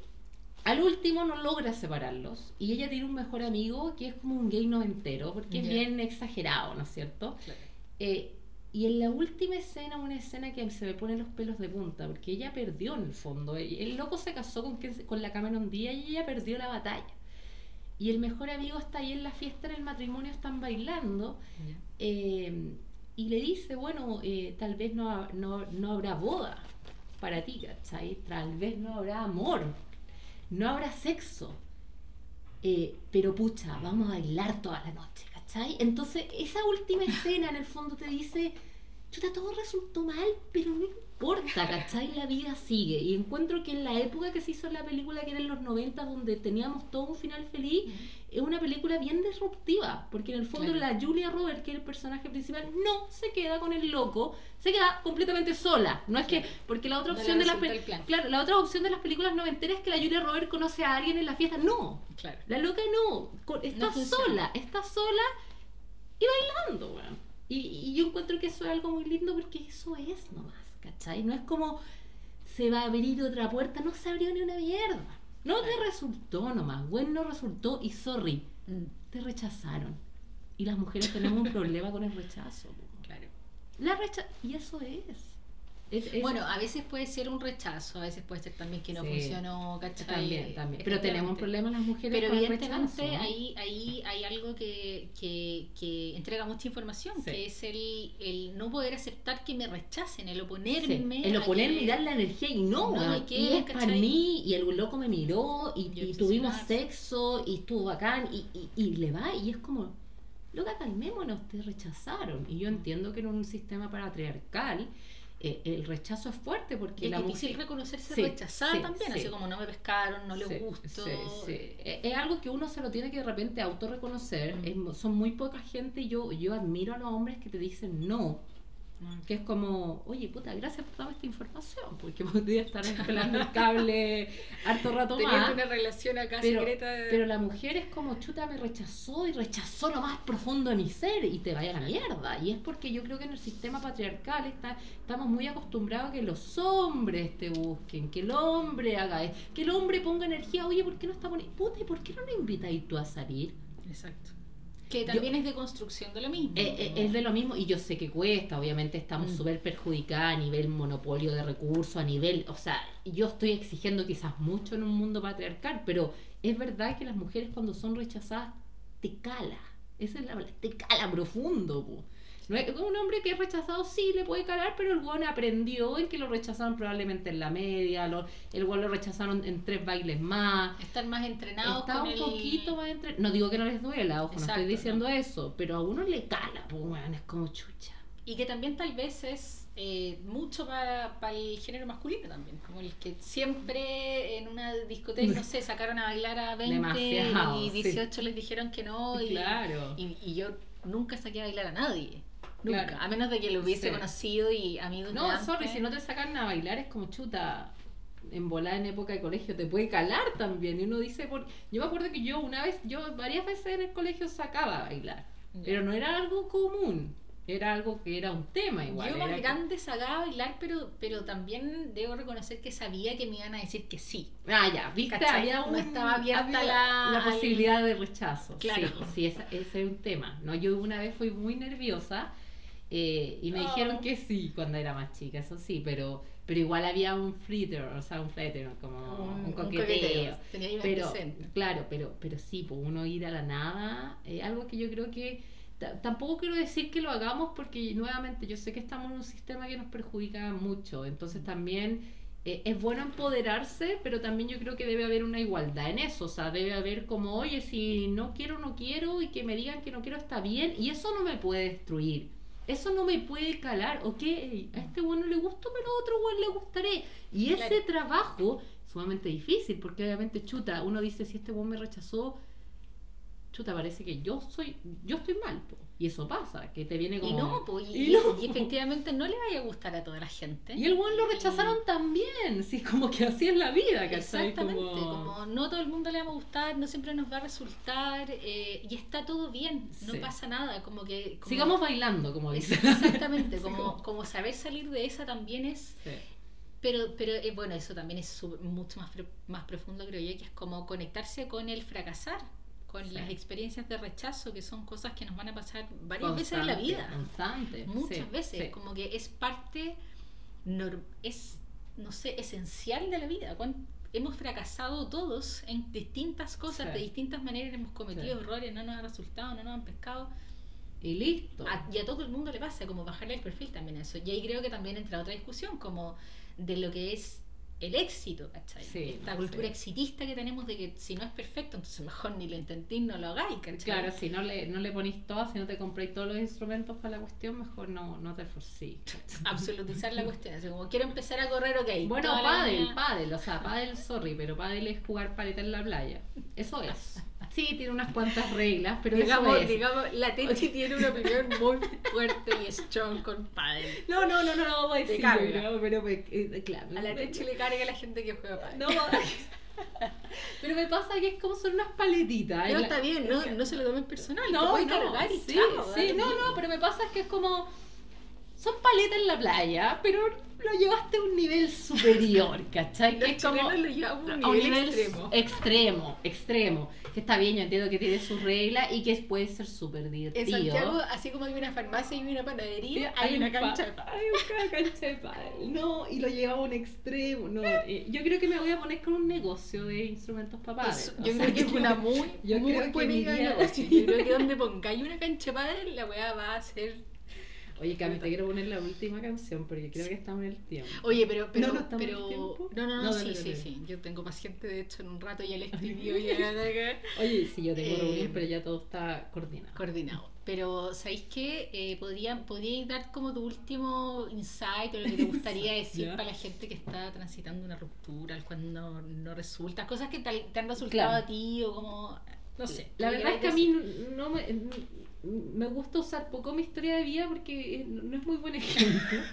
al último no logra separarlos y ella tiene un mejor amigo que es como un gay noventero, porque es bien exagerado, ¿no es cierto? Claro. Eh, y en la última escena, una escena que se me ponen los pelos de punta, porque ella perdió en el fondo. El loco se casó con, quien con la Cameron Díaz y ella perdió la batalla. Y el mejor amigo está ahí en la fiesta, en el matrimonio, están bailando. Eh, y le dice, bueno, eh, tal vez no, no, no habrá boda para ti, ¿cachai? Tal vez no habrá amor, no habrá sexo, eh, pero pucha, vamos a bailar toda la noche, ¿cachai? Entonces, esa última escena en el fondo te dice, chuta, todo resultó mal, pero no importa, ¿cachai? La vida sigue. Y encuentro que en la época que se hizo la película, que era en los 90, donde teníamos todo un final feliz, es una película bien disruptiva, porque en el fondo Claro. la Julia Roberts, que es el personaje principal, no se queda con el loco, se queda completamente sola. No es que, porque la otra No opción de las resulta pe- el plan. claro, la otra opción de las películas noventeras es que la Julia Roberts conoce a alguien en la fiesta. No, Claro. la loca no, está No sola, está sola y bailando, weón. Y, y yo encuentro que eso es algo muy lindo porque eso es nomás, ¿cachai? No es como se va a abrir otra puerta, no se abrió ni una mierda. No te resultó nomás, güey, no resultó y sorry, Mm, te rechazaron. Y las mujeres tenemos un problema con el rechazo. Claro. La recha y eso es. Es- es- Bueno, a veces puede ser un rechazo, a veces puede ser también que no Sí, funcionó, ¿cachai? también, también. Pero tenemos un Efectivamente. problema las mujeres Pero con el evidentemente rechazo, ¿no? ahí, ahí hay algo que, que, que entrega mucha información, Sí. que es el, el no poder aceptar que me rechacen, el Sí, oponerme. el oponerme que- y dar la energía y no, No, weón, ¿y es para mí y el loco me miró y, Y y tuvimos sexo y estuvo bacán y, y, y le va y es como, loca, calmémonos, te rechazaron. Y yo Mm. entiendo que en un sistema patriarcal eh, el rechazo es fuerte porque es la difícil mujer... reconocerse Sí, rechazada sí, también, sí. así como no me pescaron, no les gustó. sí, sí. Es, es algo que uno se lo tiene que de repente autorreconocer. Mm. Es son muy poca gente y yo, yo admiro a los hombres que te dicen no. Que es como, oye, puta, gracias por darme esta información, porque podría estar pelando el cable harto rato Teniendo más. una relación acá Pero, secreta. de- pero la mujer es como, chuta, me rechazó y rechazó lo más profundo de mi ser y te vaya a la mierda. Y es porque yo creo que en el sistema patriarcal está, estamos muy acostumbrados a que los hombres te busquen, que el hombre haga eso, que el hombre ponga energía, oye, ¿por qué no está poniendo? Puta, ¿y por qué no le invitáis tú a salir? Exacto. Que también es de construcción de lo mismo. Eh, eh, es de lo mismo y yo sé que cuesta, obviamente estamos Mm. súper perjudicadas a nivel monopolio de recursos, a nivel, o sea, yo estoy exigiendo quizás mucho en un mundo patriarcal, pero es verdad que las mujeres cuando son rechazadas te cala, esa es la te cala profundo. po. No es, un hombre que es rechazado sí le puede calar, pero el buen aprendió en que lo rechazaron probablemente en la media, lo, el buen lo rechazaron en tres bailes más, Estar más entrenados Está con un el... poquito más entre... No digo que no les duela, ojo, no Exacto, estoy diciendo eso, pero a uno le cala, pues, weón, es como chucha. Y que también tal vez es eh, mucho para el género masculino también, como el que siempre en una discoteca, no sé, sacaron a bailar a 20 Demasiado, y sí. 18 les dijeron que no y, Claro. y, y yo nunca saqué a bailar a nadie, nunca, Claro. a menos de que lo hubiese Sí. conocido y amigos de No, antes. sorry, si no te sacan a bailar es como chuta. En volar en época de colegio te puede calar también. Y uno dice, por... yo me acuerdo que yo una vez, yo varias veces en el colegio sacaba a bailar, pero no era algo común, era algo que era un tema igual. Yo más que- grande sacaba a bailar, pero, pero también debo reconocer que sabía que me iban a decir que sí. Ah, ya, viste, había No un- estaba abierta había la- la al- posibilidad de rechazo. Claro. Sí, sí, esa- ese es un tema. ¿no? Yo una vez fui muy nerviosa eh, y me Oh. dijeron que sí cuando era más chica, eso sí, pero, pero igual había un flitter, o sea, un flitter, como un, coqueteo. Tenía ahí un Pero, claro, pero, pero sí, pues uno ir a la nada, eh, algo que yo creo que ta- tampoco quiero decir que lo hagamos porque nuevamente yo sé que estamos en un sistema que nos perjudica mucho, entonces también eh, es bueno empoderarse, pero también yo creo que debe haber una igualdad en eso, o sea, debe haber como, oye, si no quiero, no quiero, y que me digan que no quiero está bien, y eso no me puede destruir. Eso no me puede calar, ok, a este bueno le gustó, pero a otro bueno le gustaré. Y ese trabajo es sumamente difícil, porque obviamente, chuta, uno dice, si este buen me rechazó, chuta, parece que yo soy, yo estoy mal, po. Y eso pasa, que te viene como... Y no, po, y, y no. y efectivamente no le vaya a gustar a toda la gente. Y el buen lo rechazaron también, sí, como que así es la vida, ¿cachai? Exactamente, Como- como... no todo el mundo le va a gustar, no siempre nos va a resultar, eh, y está todo bien, no Sí. pasa nada, como que... como- Sigamos bailando, como dice. Exactamente, Sí, como, como- como saber salir de esa también es... Sí. Pero, pero eh, bueno, eso también es mucho más, más profundo, creo yo, que es como conectarse con el fracasar, con Sí. las experiencias de rechazo, que son cosas que nos van a pasar varias veces en la vida. Constante. Muchas sí, veces, sí. como que es parte, es, no sé, esencial de la vida. Hemos fracasado todos en distintas cosas, de distintas maneras, hemos cometido errores, no nos ha resultado, no nos han pescado. Y listo. A- y a todo el mundo le pasa, como bajarle el perfil también a eso. Y ahí creo que también entra otra discusión, como de lo que es el éxito, ¿cachai? Sí, Esta sí. cultura exitista que tenemos de que si no es perfecto, entonces mejor ni lo intentís, no lo hagáis, ¿cachai? Claro, si no le, no le ponís todas, si no te compréis todos los instrumentos para la cuestión, mejor no, no te esforcí. Absolutizar la cuestión, así como quiero empezar a correr, ok. Bueno, pádel, pádel, o sea, pádel, sorry, pero pádel es jugar paleta en la playa. Eso es. Sí, tiene unas cuantas reglas, pero digamos, eso es. digamos, la Techi tiene una opinión muy fuerte y strong con pádel. No, no, no, no, no vamos a decir, no, pero me- eh, claro. A la Techi le carga a la gente que juega pádel. No, pero me pasa que es como son unas paletitas. Pero la- está bien, no, no se lo tomen personal, No, puede no, cargar y sí, sí, no, no, pero me pasa que es como son paletas en la playa, pero lo llevaste a un nivel superior, ¿cachai? Que es como lo llevamos a un nivel, extremo. Extremo, extremo. Que está bien, yo entiendo que tiene sus reglas y que puede ser súper divertido. En Santiago, así como hay una farmacia y una panadería, hay, una cancha de Hay una cancha de pádel. No, y lo llevaba a un extremo. No, eh, yo creo que me voy a poner con un negocio de instrumentos para Yo creo que es una muy, yo muy buena idea Yo creo que donde pongáis una cancha de pádel, la weá va a ser Oye, Cami, te quiero poner la última canción porque creo que estamos en el tiempo. Oye, pero. pero no, no, estamos pero, en el tiempo. No, no, no, sí, sí, sí. Yo tengo paciente, de hecho, en un rato ya le escribió. Oye, sí, yo tengo eh, pero ya todo está coordinado. Coordinado. Pero, ¿sabéis qué? Eh, podría, podríais dar como tu último insight o lo que te gustaría decir para la gente que está transitando una ruptura, cuando no, resulta, cosas que te, han resultado a ti o como. No sé. La verdad es que a mí no me me gusta usar poco mi historia de vida porque no es muy buen ejemplo.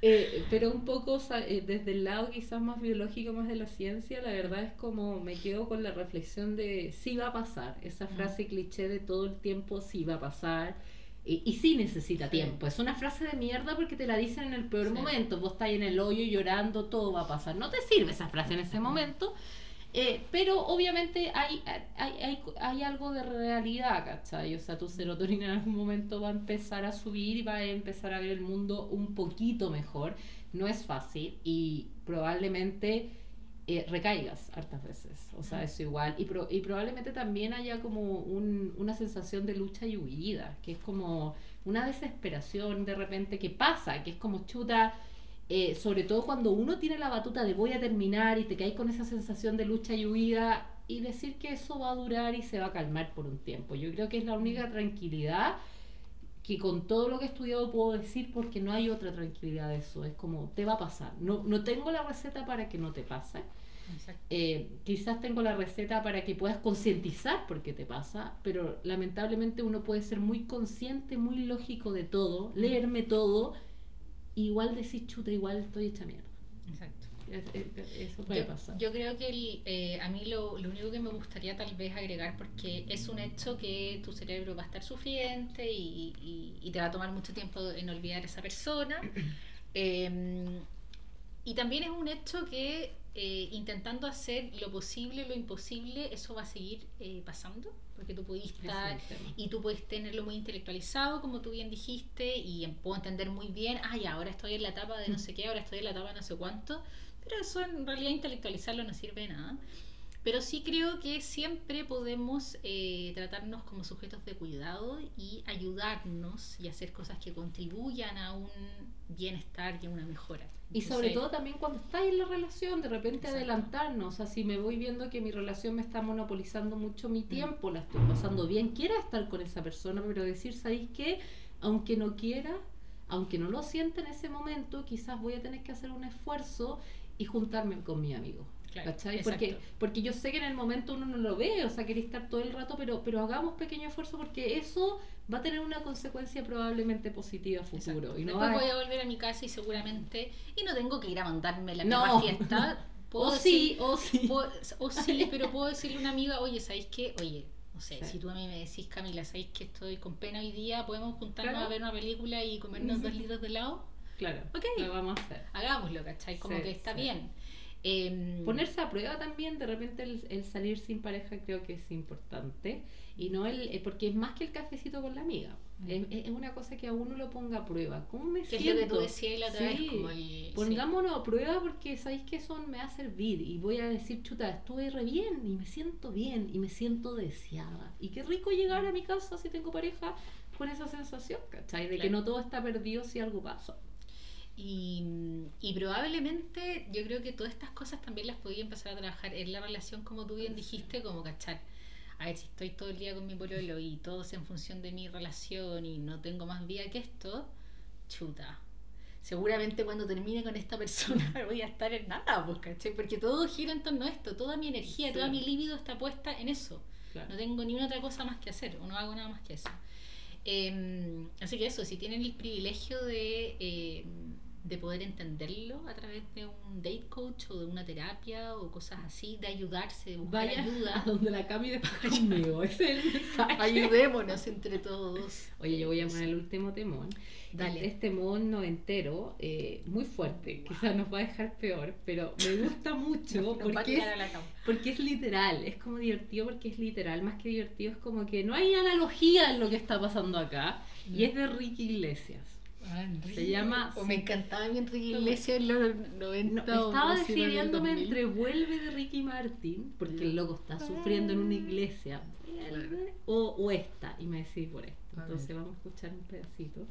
Eh, pero un poco eh, desde el lado quizás más biológico, más de la ciencia, la verdad es como me quedo con la reflexión de sí va a pasar, esa frase cliché de todo el tiempo sí va a pasar y, y sí necesita tiempo. Es una frase de mierda porque te la dicen en el peor momento, vos estás en el hoyo llorando, todo va a pasar. No te sirve esa frase en ese momento. Eh, pero obviamente hay, hay, hay, hay, algo de realidad, ¿cachai? O sea, tu serotonina en algún momento va a empezar a subir y va a empezar a ver el mundo un poquito mejor. No es fácil y probablemente eh, recaigas hartas veces. O sea, eso igual. Y, y probablemente también haya como un, una sensación de lucha y huida, que es como una desesperación de repente que pasa, que es como chuta eh, sobre todo cuando uno tiene la batuta de voy a terminar y te caes con esa sensación de lucha y huida y decir que eso va a durar y se va a calmar por un tiempo. Yo creo que es la única tranquilidad que con todo lo que he estudiado puedo decir porque no hay otra tranquilidad de eso. Es como, te va a pasar. No, no tengo la receta para que no te pase. Eh, quizás tengo la receta para que puedas concientizar por qué te pasa, pero lamentablemente uno puede ser muy consciente, muy lógico de todo, leerme todo igual decís chuta, igual estoy hecha mierda. Exacto. eso puede pasar. Yo creo que eh, a mí lo, único que me gustaría tal vez agregar, porque es un hecho que tu cerebro va a estar sufriente y, y, te va a tomar mucho tiempo en olvidar a esa persona. Em, y también es un hecho que eh, intentando hacer lo posible, lo imposible, eso va a seguir eh, pasando, porque tú puedes estar y tú puedes tenerlo muy intelectualizado, como tú bien dijiste, y puedo entender muy bien, ay, ahora estoy en la etapa de no sé qué, ahora estoy en la etapa de no sé cuánto, pero eso en realidad intelectualizarlo no sirve de nada. Pero sí creo que siempre podemos eh, tratarnos como sujetos de cuidado y ayudarnos y hacer cosas que contribuyan a un bienestar y a una mejora. Y sobre todo también cuando estás en la relación, de repente adelantarnos. O sea, si me voy viendo que mi relación me está monopolizando mucho mi mm. tiempo, la estoy pasando bien, quiera estar con esa persona, pero decir, ¿sabéis qué? Aunque no quiera, aunque no lo sienta en ese momento, quizás voy a tener que hacer un esfuerzo y juntarme con mi amigo. Porque, porque yo sé que en el momento uno no lo ve, o sea, quería estar todo el rato, pero, pero hagamos pequeño esfuerzo porque eso va a tener una consecuencia probablemente positiva a futuro. Y no Después voy a volver a mi casa y seguramente, y no tengo que ir a mandarme la no. fiesta. o sí, o sí. o sí, pero puedo decirle a una amiga, oye, ¿sabéis qué? Oye, no sé, si tú a mí me decís, Camila, ¿sabéis que estoy con pena hoy día? ¿Podemos juntarnos a ver una película y comernos dos litros de helado? Claro, lo vamos a hacer. Hagámoslo, ¿cachai? Como que está bien. Em, Ponerse a prueba también, de repente el, salir sin pareja creo que es importante. Y no el, eh, porque es más que el cafecito con la amiga. Mm. Es, una cosa que a uno lo ponga a prueba. ¿Cómo me siento? Es lo que tú decías la otra vez, como Pongámonos a prueba porque sabéis que eso me va a servir. Y voy a decir, chuta, estuve re bien y me siento bien y me siento deseada. Y qué rico llegar a mi casa si tengo pareja con esa sensación, ¿cachai? De que no todo está perdido si algo pasa. Y, probablemente yo creo que todas estas cosas también las podía empezar a trabajar en la relación, como tú bien dijiste, como cachar. A ver, si estoy todo el día con mi pololo y todo es en función de mi relación y no tengo más vida que esto, chuta. Seguramente cuando termine con esta persona voy a estar en nada, pues, ¿cachai? Porque todo gira en torno a esto, toda mi energía, toda mi libido está puesta en eso. No tengo ni una otra cosa más que hacer, o no hago nada más que eso. Em, así que eso, si tienen el privilegio de... Eh, de poder entenderlo a través de un date coach o de una terapia o cosas así, de ayudarse, de buscar Vaya ayuda. a donde la Cami después conmigo. Ese es el mensaje. Ayudémonos entre todos. Oye, yo voy a poner el último temón. Dale. Este temón noventero, eh, muy fuerte, quizás nos va a dejar peor, pero me gusta mucho porque es, porque es literal, es como divertido porque es literal, más que divertido es como que no hay analogía en lo que está pasando acá, y es de Ricky Iglesias. Ah, Se llama- O me encantaba mi Enrique Iglesias en los 90. No, estaba decidiéndome 2000. entre Vuelve de Ricky Martin, porque el loco está sufriendo en una iglesia, o, o esta, y me decidí por esto. Entonces vamos a escuchar un pedacito.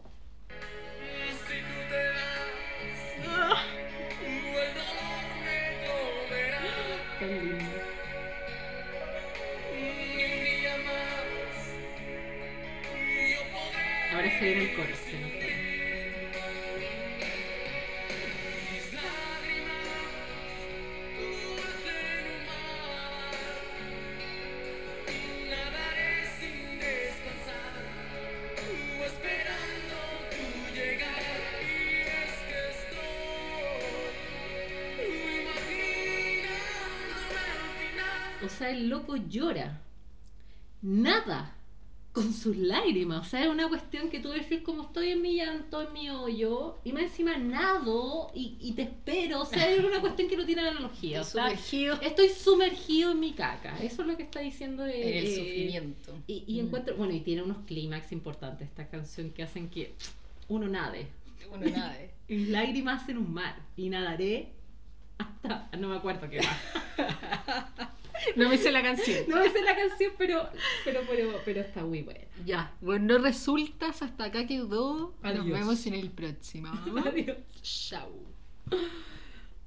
Tan lindo. Ahora se viene el coro. Sea, el loco llora. Nada. Con sus lágrimas. O sea, es una cuestión que tú decís como estoy en mi llanto, en mi hoyo, y más encima nado y, y te espero. O sea, es una cuestión que no tiene analogía. O sea, Sumergido estoy sumergido en mi caca. Eso es lo que está diciendo en eh, el eh, sufrimiento. Y, y Mm. encuentro, bueno, y tiene unos clímax importantes esta canción que hacen que uno nade. Uno nada. ¿eh? Mis lágrimas en un mar y nadaré hasta, no me acuerdo qué más. No me sé la canción. No me sé la canción, pero, pero, pero, pero está muy buena. Ya, bueno, resultas, hasta acá quedó. Adiós. Nos vemos en el próximo. Adiós. Chao.